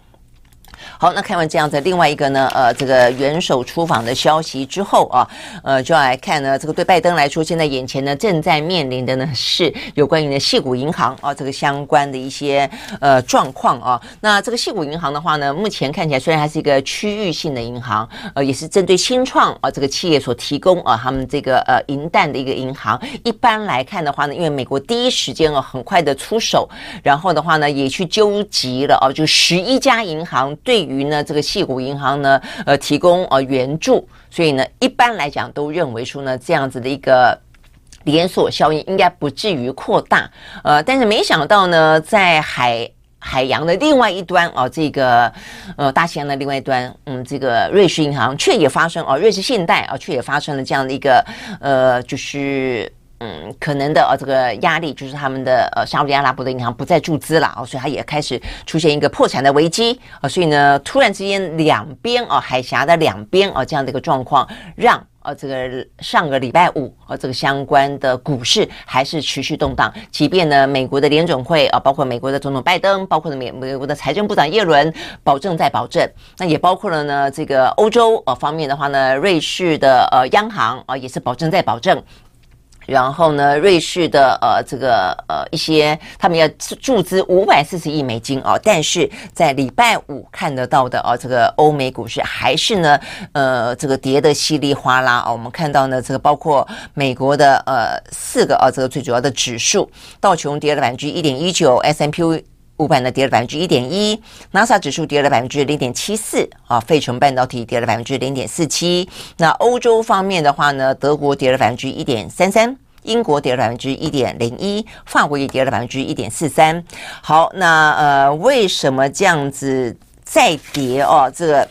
好，那看完这样子，另外一个呢，呃，这个元首出访的消息之后啊，呃，就要来看呢，这个对拜登来说，现在眼前呢正在面临的呢是有关于呢矽谷银行啊这个相关的一些呃状况啊。那这个矽谷银行的话呢，目前看起来虽然还是一个区域性的银行，呃，也是针对新创啊这个企业所提供啊他们这个呃银弹的一个银行。一般来看的话呢，因为美国第一时间啊很快的出手，然后的话呢也去纠集了啊，就十一家银行。对于呢，这个矽谷银行呢，呃，提供呃援助，所以呢，一般来讲都认为说呢，这样子的一个连锁效应应该不至于扩大，呃，但是没想到呢，在海海洋的另外一端哦，这个呃大西洋的另外一端，嗯，这个瑞士银行却也发生哦，瑞士信贷啊，却也发生了这样的一个呃，就是。嗯，可能的呃、这个压力就是他们的呃沙乌地阿拉伯的银行不再注资了哦，所以它也开始出现一个破产的危机啊，所以呢，突然之间两边啊海峡的两边啊这样的一个状况，让啊这个上个礼拜五啊这个相关的股市还是持续动荡，即便呢美国的联准会啊，包括美国的总统拜登，包括美美国的财政部长耶伦保证在保证，那也包括了呢这个欧洲啊方面的话呢，瑞士的呃央行啊也是保证在保证。然后呢，瑞士的呃这个呃一些他们要注资五百四十亿美金哦，但是在礼拜五看得到的哦，这个欧美股市还是呢呃这个跌得稀里哗啦哦，我们看到呢这个包括美国的呃四个啊这个最主要的指数，道琼跌了百分之一点一九，S M P 五百呢跌了百分之一点一，NASA 指数跌了百分之零点七四啊，费城半导体跌了百分之零点四七。那欧洲方面的话呢，德国跌了百分之一点三三，英国跌了百分之一点零一，法国也跌了百分之一点四三。好，那呃，为什么这样子再跌哦？这个。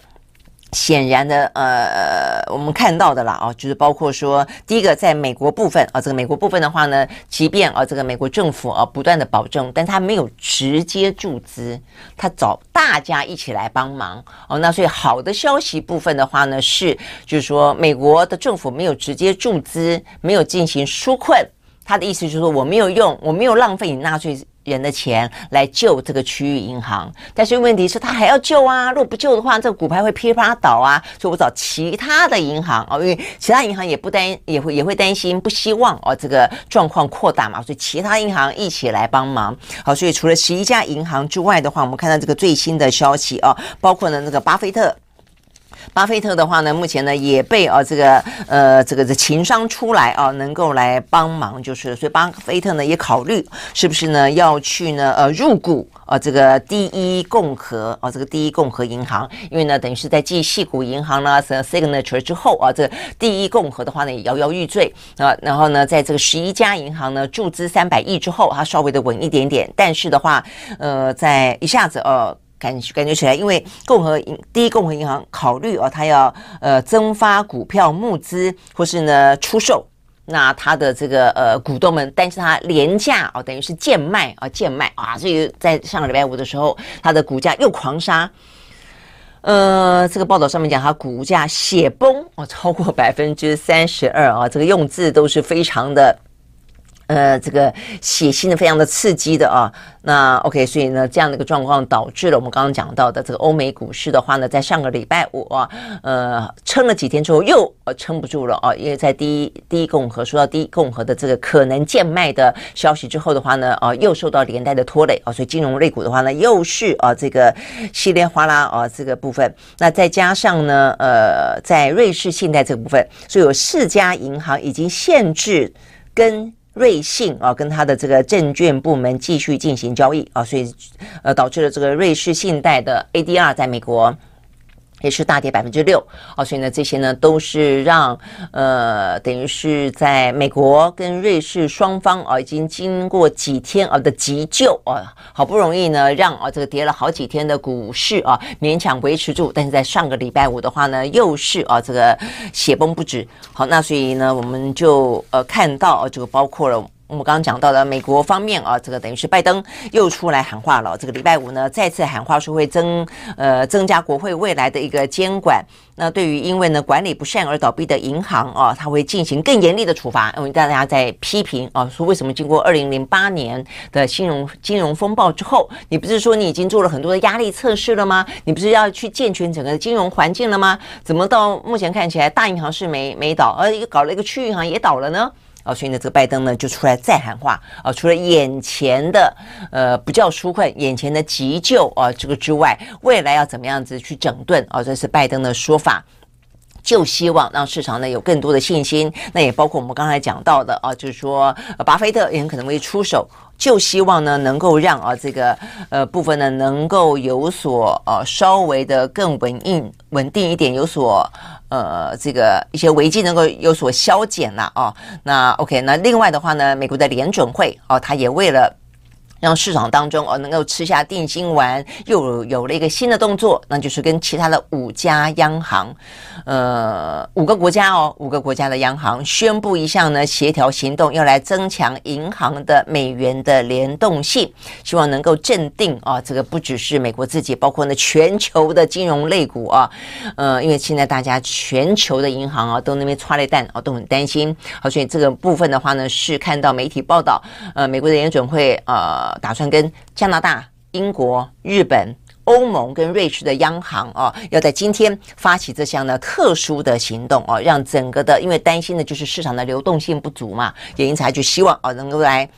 显然的，呃，我们看到的啦，啊，就是包括说，第一个，在美国部分啊，这个美国部分的话呢，即便啊，这个美国政府啊不断的保证，但他没有直接注资，他找大家一起来帮忙哦。那所以好的消息部分的话呢，是就是说，美国的政府没有直接注资，没有进行纾困，他的意思就是说，我没有用，我没有浪费你纳税人的钱来救这个区域银行，但是问题是他还要救啊！如果不救的话，这个股牌会噼啪倒啊！所以我找其他的银行哦，因为其他银行也不担也会也会担心，不希望哦这个状况扩大嘛，所以其他银行一起来帮忙。好，所以除了十一家银行之外的话，我们看到这个最新的消息啊，包括呢那个巴菲特。巴菲特的话呢，目前呢也被啊这个呃这个的情商出来啊，能够来帮忙，就是所以巴菲特呢也考虑是不是呢要去呢呃入股啊这个第一共和啊这个第一共和银行，因为呢等于是在继矽谷银行呢 Signature 之后啊，这个第一共和的话呢也摇摇欲坠啊，然后呢在这个十一家银行呢注资三百亿之后，它稍微的稳一点点，但是的话呃在一下子呃。感感觉起来，因为共和银第一共和银行考虑哦，他要呃增发股票募资，或是呢出售，那他的这个呃股东们，担心他廉价哦，等于是贱卖啊贱卖啊，所以在上个礼拜五的时候，他的股价又狂杀，呃，这个报道上面讲，他股价血崩哦，超过百分之三十二啊，这个用字都是非常的。呃，这个血腥的，非常的刺激的啊。那 OK，所以呢，这样的一个状况导致了我们刚刚讲到的这个欧美股市的话呢，在上个礼拜五啊，呃，撑了几天之后又呃撑不住了啊，因为在第一第一共和说到第一共和的这个可能贱卖的消息之后的话呢，啊，又受到连带的拖累啊，所以金融类股的话呢，又是啊这个稀里哗啦啊这个部分。那再加上呢，呃，在瑞士信贷这个部分，所以有四家银行已经限制跟。瑞信啊，跟他的这个证券部门继续进行交易啊，所以呃导致了这个瑞士信贷的 ADR 在美国也是大跌百分之六啊，所以呢这些呢都是让呃等于是在美国跟瑞士双方啊已经经过几天啊的急救啊，好不容易呢让啊这个跌了好几天的股市啊勉强维持住，但是在上个礼拜五的话呢又是啊这个血崩不止。好，那所以呢我们就呃看到这个包括了。我们刚刚讲到的美国方面啊，这个等于是拜登又出来喊话了。这个礼拜五呢，再次喊话说会增呃增加国会未来的一个监管。那对于因为呢管理不善而倒闭的银行啊，他会进行更严厉的处罚。因为大家在批评啊，说为什么经过二零零八年的金融金融风暴之后，你不是说你已经做了很多的压力测试了吗？你不是要去健全整个金融环境了吗？怎么到目前看起来大银行是没没倒，而一个搞了一个区域银行也倒了呢？所以呢，这个拜登呢就出来再喊话啊，除了眼前的呃不叫纾困，眼前的急救啊这个之外，未来要怎么样子去整顿啊？这是拜登的说法，就希望让市场呢有更多的信心。那也包括我们刚才讲到的啊，就是说巴菲特也很可能会出手。就希望呢，能够让啊这个呃部分呢，能够有所呃稍微的更稳硬稳定一点，有所呃这个一些危机能够有所消减了啊。那 OK，那另外的话呢，美国的联准会哦，他也为了。让市场当中哦能够吃下定心丸，又有了一个新的动作，那就是跟其他的五家央行，呃五个国家哦五个国家的央行宣布一项呢协调行动，要来增强银行的美元的联动性，希望能够镇定啊这个不只是美国自己，包括呢全球的金融类股啊，呃因为现在大家全球的银行啊都那边剉咧等啊都很担心，好所以这个部分的话呢是看到媒体报道，呃美国的联准会呃。打算跟加拿大、英国、日本、欧盟跟瑞士的央行啊，要在今天发起这项呢特殊的行动啊，让整个的，因为担心的就是市场的流动性不足嘛，也因此还就希望啊能够来。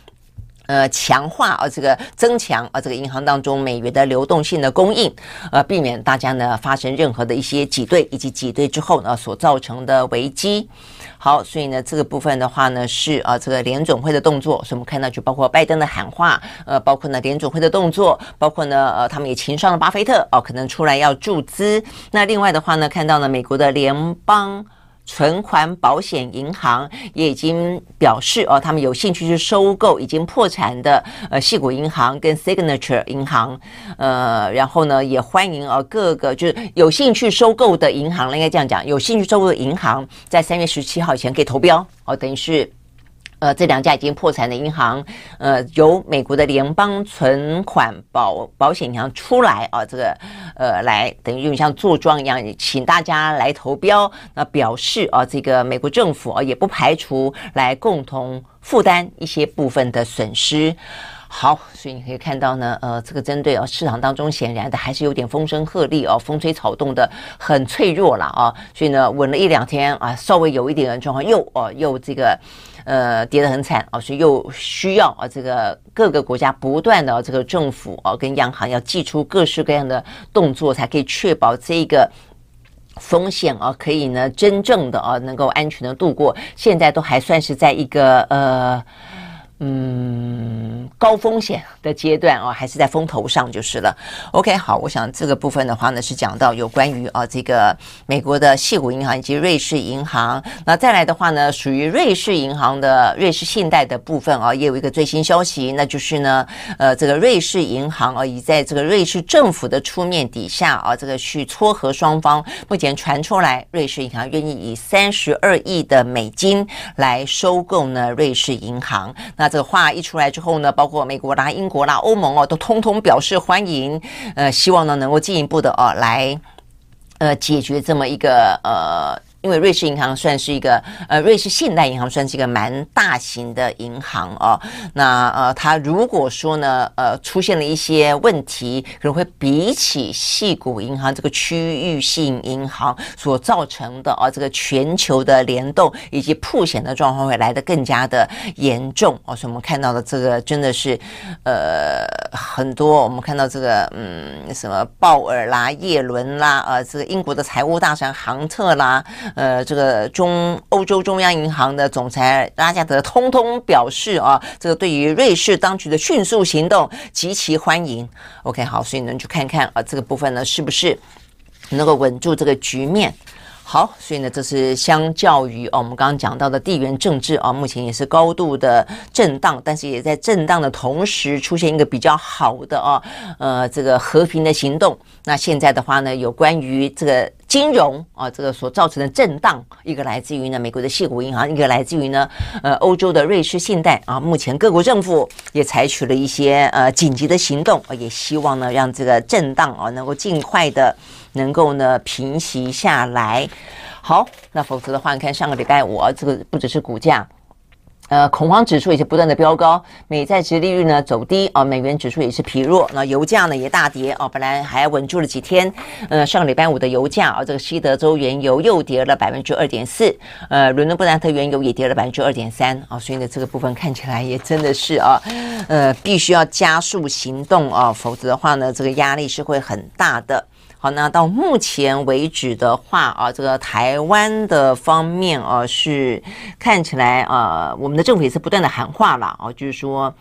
呃，强化啊，这个增强啊，这个银行当中美元的流动性的供应，呃，避免大家呢发生任何的一些挤兑以及挤兑之后呢所造成的危机。好，所以呢这个部分的话呢是啊这个联准会的动作，所以我们看到就包括拜登的喊话，呃，包括呢联准会的动作，包括呢呃他们也情商了巴菲特哦，可能出来要注资。那另外的话呢，看到呢美国的联邦。存款保险银行也已经表示哦，他们有兴趣去收购已经破产的呃细谷银行跟 Signature 银行，呃，然后呢也欢迎哦各个就是有兴趣收购的银行，应该这样讲，有兴趣收购的银行在三月十七号以前可以投标哦，等于是。呃，这两家已经破产的银行，呃，由美国的联邦存款保保险银行出来啊，这个呃，来等于就像坐庄一样，请大家来投标，那表示啊，这个美国政府啊也不排除来共同负担一些部分的损失。好，所以你可以看到呢，呃，这个针对啊市场当中显然的还是有点风声鹤唳哦，风吹草动的很脆弱了啊，所以呢稳了一两天啊，稍微有一点状况又哦又这个呃跌得很惨啊，所以又需要啊这个各个国家不断的这个政府啊跟央行要祭出各式各样的动作，才可以确保这个风险啊可以呢真正的啊能够安全的度过，现在都还算是在一个呃。嗯，高风险的阶段啊，还是在风头上就是了。OK，好，我想这个部分的话呢，是讲到有关于啊这个美国的矽谷银行以及瑞士银行。那再来的话呢，属于瑞士银行的瑞士信贷的部分啊，也有一个最新消息，那就是呢，呃，这个瑞士银行啊，已在这个瑞士政府的出面底下啊，这个去撮合双方。目前传出来，瑞士银行愿意以三十二亿的美金来收购呢瑞士银行。那这话一出来之后呢，包括美国啦、英国啦、欧盟哦，都通通表示欢迎，呃，希望呢能够进一步的哦来，呃，解决这么一个呃。因为瑞士银行算是一个呃，瑞士信贷银行算是一个蛮大型的银行哦。那呃，它如果说呢，呃，出现了一些问题，可能会比起矽谷银行这个区域性银行所造成的啊，这个全球的联动以及破险的状况会来得更加的严重哦。所以我们看到的这个真的是呃很多，我们看到这个嗯什么鲍尔啦、叶伦啦，呃，这个英国的财务大臣杭特啦。呃，这个中欧洲中央银行的总裁拉加德通通表示啊，这个对于瑞士当局的迅速行动极其欢迎。OK，好，所以呢，去看看啊，这个部分呢，是不是能够稳住这个局面？好，所以呢，这是相较于哦，我们刚刚讲到的地缘政治啊，目前也是高度的震荡，但是也在震荡的同时出现一个比较好的啊，呃，这个和平的行动。那现在的话呢，有关于这个。金融啊这个所造成的震荡，一个来自于呢美国的矽谷银行，一个来自于呢呃欧洲的瑞士信贷啊。目前各国政府也采取了一些呃紧急的行动，也希望呢让这个震荡啊能够尽快的能够呢平息下来。好，那否则的话，你看上个礼拜五啊，这个不只是股价。呃，恐慌指数也是不断的飙高，美债殖利率呢走低啊，美元指数也是疲弱，那油价呢也大跌啊，本来还稳住了几天，呃，上个礼拜五的油价啊，这个西德州原油又跌了百分之二点四，呃，伦敦布兰特原油也跌了百分之二点三啊，所以呢，这个部分看起来也真的是啊，呃，必须要加速行动啊，否则的话呢，这个压力是会很大的。好，那到目前为止的话啊，这个台湾的方面啊，是看起来啊，我们的政府也是不断的喊话了啊，就是说，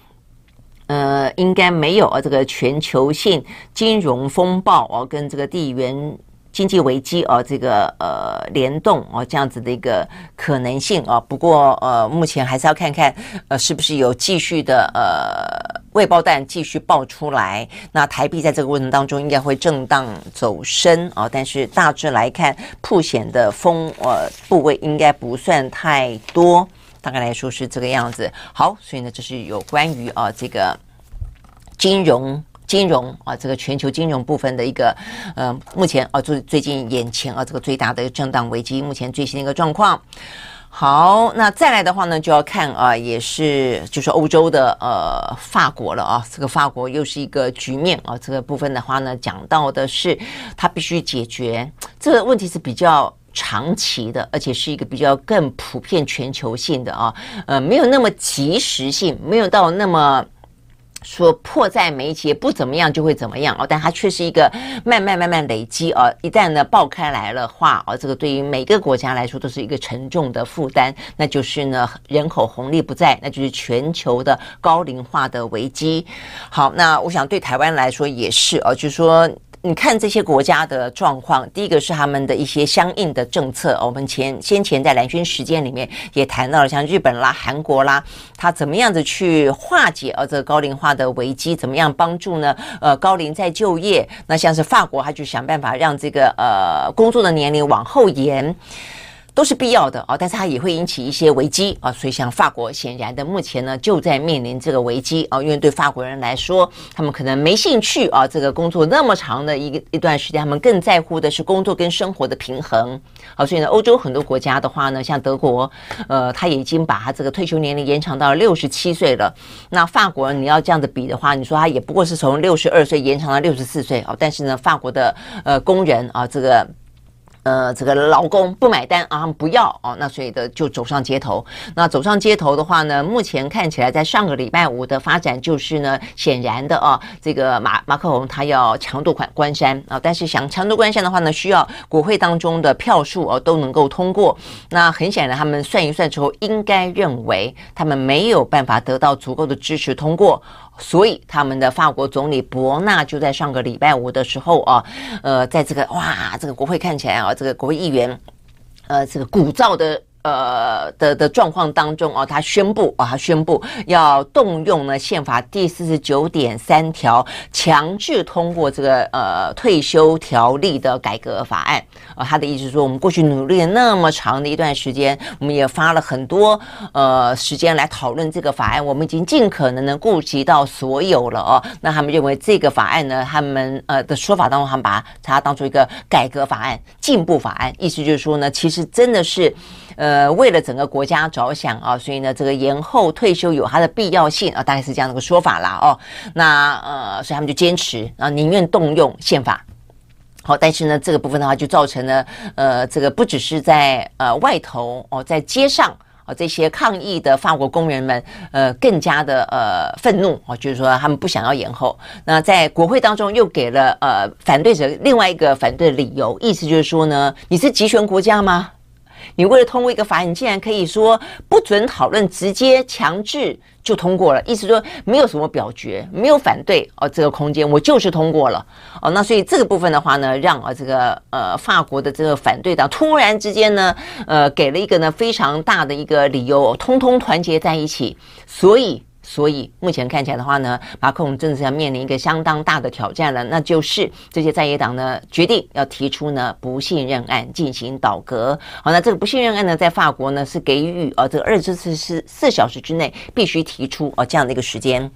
呃，应该没有啊这个全球性金融风暴啊，跟这个地缘。经济危机啊，这个呃联动啊，这样子的一个可能性啊。不过呃，目前还是要看看呃，是不是有继续的呃未爆弹继续爆出来。那台币在这个过程当中应该会震荡走升啊，但是大致来看，曝险的风呃部位应该不算太多，大概来说是这个样子。好，所以呢，这是有关于啊这个金融。金融啊，这个全球金融部分的一个，呃，目前啊，最最近眼前啊，这个最大的震荡危机，目前最新的一个状况。好，那再来的话呢，就要看啊，也是就是欧洲的呃法国了啊，这个法国又是一个局面啊，这个部分的话呢，讲到的是它必须解决这个问题是比较长期的，而且是一个比较更普遍全球性的啊，呃，没有那么及时性，没有到那么。说迫在眉睫不怎么样就会怎么样哦，但它却是一个慢慢慢慢累积哦，一旦呢爆开来了话哦，这个对于每个国家来说都是一个沉重的负担，那就是呢人口红利不在，那就是全球的高龄化的危机。好，那我想对台湾来说也是哦，就是说。你看这些国家的状况，第一个是他们的一些相应的政策。我们前先前在蓝军时间里面也谈到了，像日本啦、韩国啦，他怎么样子去化解呃这个高龄化的危机，怎么样帮助呢？呃，高龄再就业。那像是法国，他就想办法让这个呃工作的年龄往后延。都是必要的啊，但是它也会引起一些危机啊，所以像法国显然的目前呢就在面临这个危机啊，因为对法国人来说，他们可能没兴趣啊，这个工作那么长的一个一段时间，他们更在乎的是工作跟生活的平衡啊，所以呢，欧洲很多国家的话呢，像德国，呃，他已经把他这个退休年龄延长到六十七岁了。那法国你要这样子比的话，你说他也不过是从六十二岁延长到六十四岁啊，但是呢，法国的呃工人啊，这个。呃，这个劳工不买单啊，不要哦，那所以的就走上街头。那走上街头的话呢，目前看起来在上个礼拜五的发展就是呢，显然的啊，这个马马克龙他要强度关关山啊，但是想强度关山的话呢，需要国会当中的票数哦都能够通过。那很显然，他们算一算之后，应该认为他们没有办法得到足够的支持通过。所以，他们的法国总理伯纳就在上个礼拜五的时候啊，呃，在这个哇，这个国会看起来啊，这个国会议员，呃，这个鼓噪的。呃的的状况当中哦，他宣布啊，他宣布要动用呢宪法第四十九点三条，强制通过这个呃退休条例的改革法案啊。他的意思是说，我们过去努力了那么长的一段时间，我们也花了很多呃时间来讨论这个法案，我们已经尽可能的顾及到所有了哦。那他们认为这个法案呢，他们呃的说法当中，他们把它当做一个改革法案、进步法案，意思就是说呢，其实真的是。呃，为了整个国家着想啊，所以呢，这个延后退休有它的必要性啊，大概是这样的一个说法啦哦。那呃，所以他们就坚持啊，宁愿动用宪法。好，但是呢，这个部分的话，就造成了呃，这个不只是在呃外头哦，在街上啊，这些抗议的法国工人们呃，更加的呃愤怒啊，就是说他们不想要延后。那在国会当中又给了呃反对者另外一个反对的理由，意思就是说呢，你是集权国家吗？你为了通过一个法案，你竟然可以说不准讨论，直接强制就通过了，意思说没有什么表决，没有反对哦，这个空间我就是通过了哦。那所以这个部分的话呢，让啊这个呃法国的这个反对党突然之间呢，呃给了一个呢非常大的一个理由，通通团结在一起，所以所以目前看起来的话呢，马克龙真的是要面临一个相当大的挑战了，那就是这些在野党呢决定要提出呢不信任案进行倒戈。好，那这个不信任案呢，在法国呢是给予啊这个二十四四四小时之内必须提出啊这样的一个时间。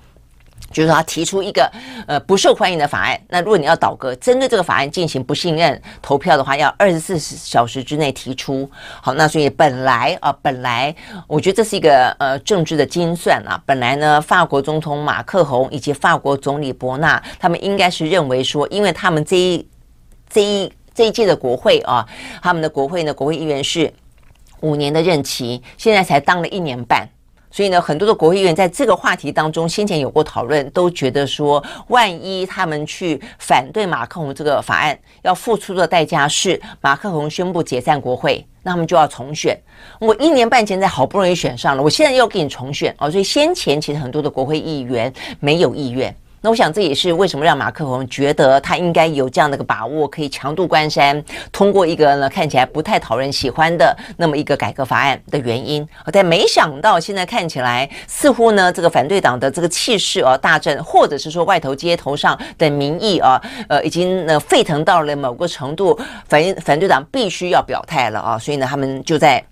就是他提出一个呃不受欢迎的法案，那如果你要倒戈，针对这个法案进行不信任投票的话，要二十四小时之内提出。好，那所以本来啊，本来我觉得这是一个呃政治的精算啊。本来呢，法国总统马克宏以及法国总理伯纳，他们应该是认为说，因为他们这一这一这一届的国会啊，他们的国会呢，国会议员是五年的任期，现在才当了一年半。所以呢，很多的国会议员在这个话题当中，先前有过讨论，都觉得说，万一他们去反对马克宏这个法案，要付出的代价是马克宏宣布解散国会，那他们就要重选。我一年半前才好不容易选上了，我现在又给你重选哦，所以先前其实很多的国会议员没有意愿。那我想这也是为什么让马克龙觉得他应该有这样的一个把握，可以强渡关山，通过一个呢看起来不太讨人喜欢的那么一个改革法案的原因。但没想到现在看起来似乎呢这个反对党的这个气势啊大振，或者是说外头街头上的民意啊呃已经呢沸腾到了某个程度，反反对党必须要表态了啊，所以呢他们就在。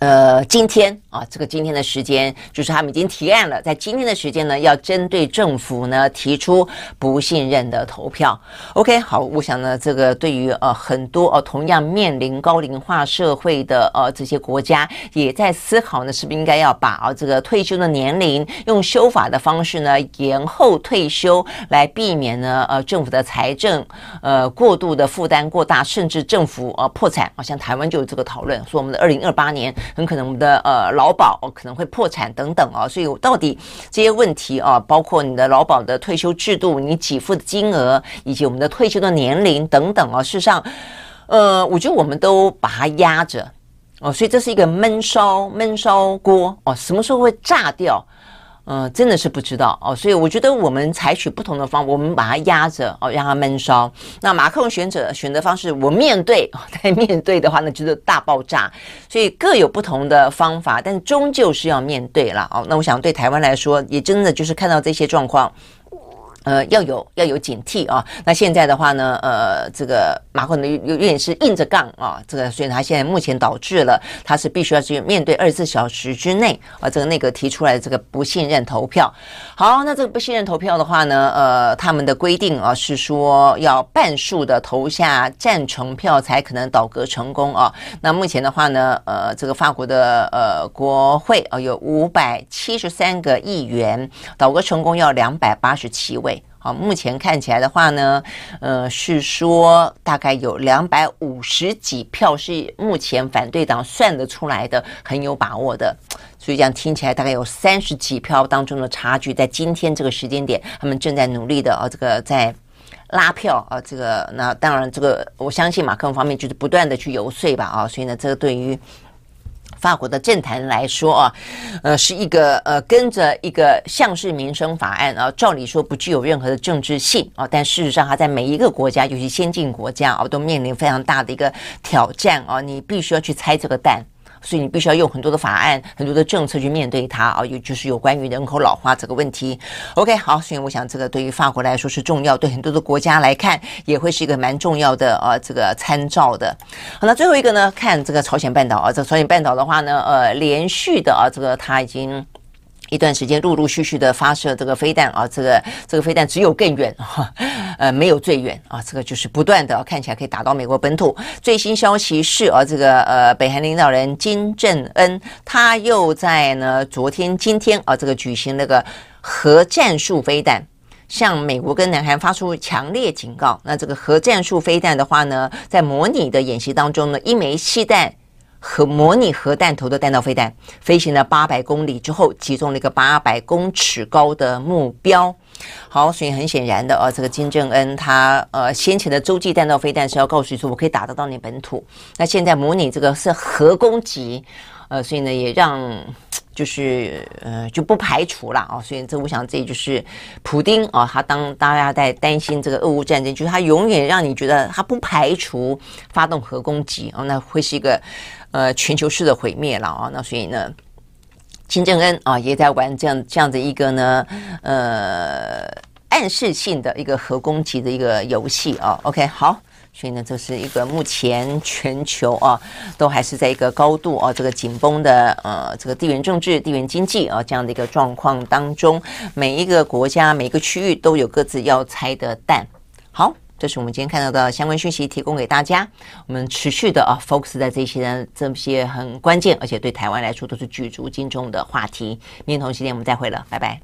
呃，今天啊，这个今天的时间就是他们已经提案了，在今天的时间呢，要针对政府呢提出不信任的投票。OK，好，我想呢，这个对于呃很多呃同样面临高龄化社会的呃这些国家，也在思考呢，是不是应该要把啊这个退休的年龄用修法的方式呢延后退休，来避免呢呃政府的财政呃过度的负担过大，甚至政府呃破产。好像台湾就有这个讨论，说我们的二零二八年。很可能我们的呃劳保可能会破产等等哦，所以到底这些问题啊，包括你的劳保的退休制度、你给付的金额以及我们的退休的年龄等等啊，事实上，呃，我觉得我们都把它压着哦，所以这是一个闷烧闷烧锅哦，什么时候会炸掉？嗯、真的是不知道哦，所以我觉得我们采取不同的方，我们把它压着哦，让它闷烧。那马克龙选择选择方式，我面对，在面对的话那，就是大爆炸。所以各有不同的方法，但终究是要面对了哦。那我想对台湾来说，也真的就是看到这些状况。呃，要有要有警惕啊！那现在的话呢，呃，这个马克宏有有点是硬着杠啊，这个所以他现在目前导致了他是必须要去面对二十四小时之内啊，这个内阁提出来的这个不信任投票。好，那这个不信任投票的话呢，呃，他们的规定啊是说要半数的投下赞成票才可能倒阁成功啊。那目前的话呢，呃，这个法国的呃国会啊有五百七十三个议员，倒阁成功要两百八十七位。好，目前看起来的话呢，呃，是说大概有两百五十几票是目前反对党算得出来的，很有把握的。所以这样听起来，大概有三十几票当中的差距，在今天这个时间点，他们正在努力的啊，这个在拉票啊，这个那当然，这个我相信马克宏方面就是不断的去游说吧啊，所以呢，这个对于。法国的政坛来说啊，呃，是一个呃，跟着一个像是民生法案啊，照理说不具有任何的政治性啊，但事实上，它在每一个国家，尤其先进国家啊，都面临非常大的一个挑战啊，你必须要去拆这个蛋。所以你必须要用很多的法案、很多的政策去面对它啊，有就是有关于人口老化这个问题。OK，好，所以我想这个对于法国来说是重要，对很多的国家来看也会是一个蛮重要的呃这个参照的。好，那最后一个呢，看这个朝鲜半岛啊，这朝鲜半岛的话呢，呃，连续的啊，这个它已经。一段时间陆陆续续的发射这个飞弹啊，这个这个飞弹只有更远哈，[LAUGHS] 呃，没有最远啊，这个就是不断的看起来可以打到美国本土。最新消息是啊，这个呃，北韩领导人金正恩他又在呢昨天、今天啊，这个举行那个核战术飞弹，向美国跟南韩发出强烈警告。那这个核战术飞弹的话呢，在模拟的演习当中呢，一枚气弹。核模拟核弹头的弹道飞弹飞行了八百公里之后，击中了一个八百公尺高的目标。好，所以很显然的啊，这个金正恩他呃先前的洲际弹道飞弹是要告诉你说，我可以打得到你本土。那现在模拟这个是核攻击，呃，所以呢也让就是呃就不排除了啊。所以这我想这就是普丁啊，他当大家在担心这个俄乌战争，就是他永远让你觉得他不排除发动核攻击啊，那会是一个。呃，全球式的毁灭了啊！那所以呢，金正恩啊，也在玩这样这样的一个呢，呃，暗示性的一个核攻击的一个游戏啊。OK，好，所以呢，这是一个目前全球啊，都还是在一个高度啊，这个紧绷的呃，这个地缘政治、地缘经济啊这样的一个状况当中，每一个国家、每个区域都有各自要拆的蛋。好。这是我们今天看到的相关讯息，提供给大家。我们持续的啊，focus 在这些，这些很关键，而且对台湾来说都是举足轻重的话题。明天同一时间我们再会了，拜拜。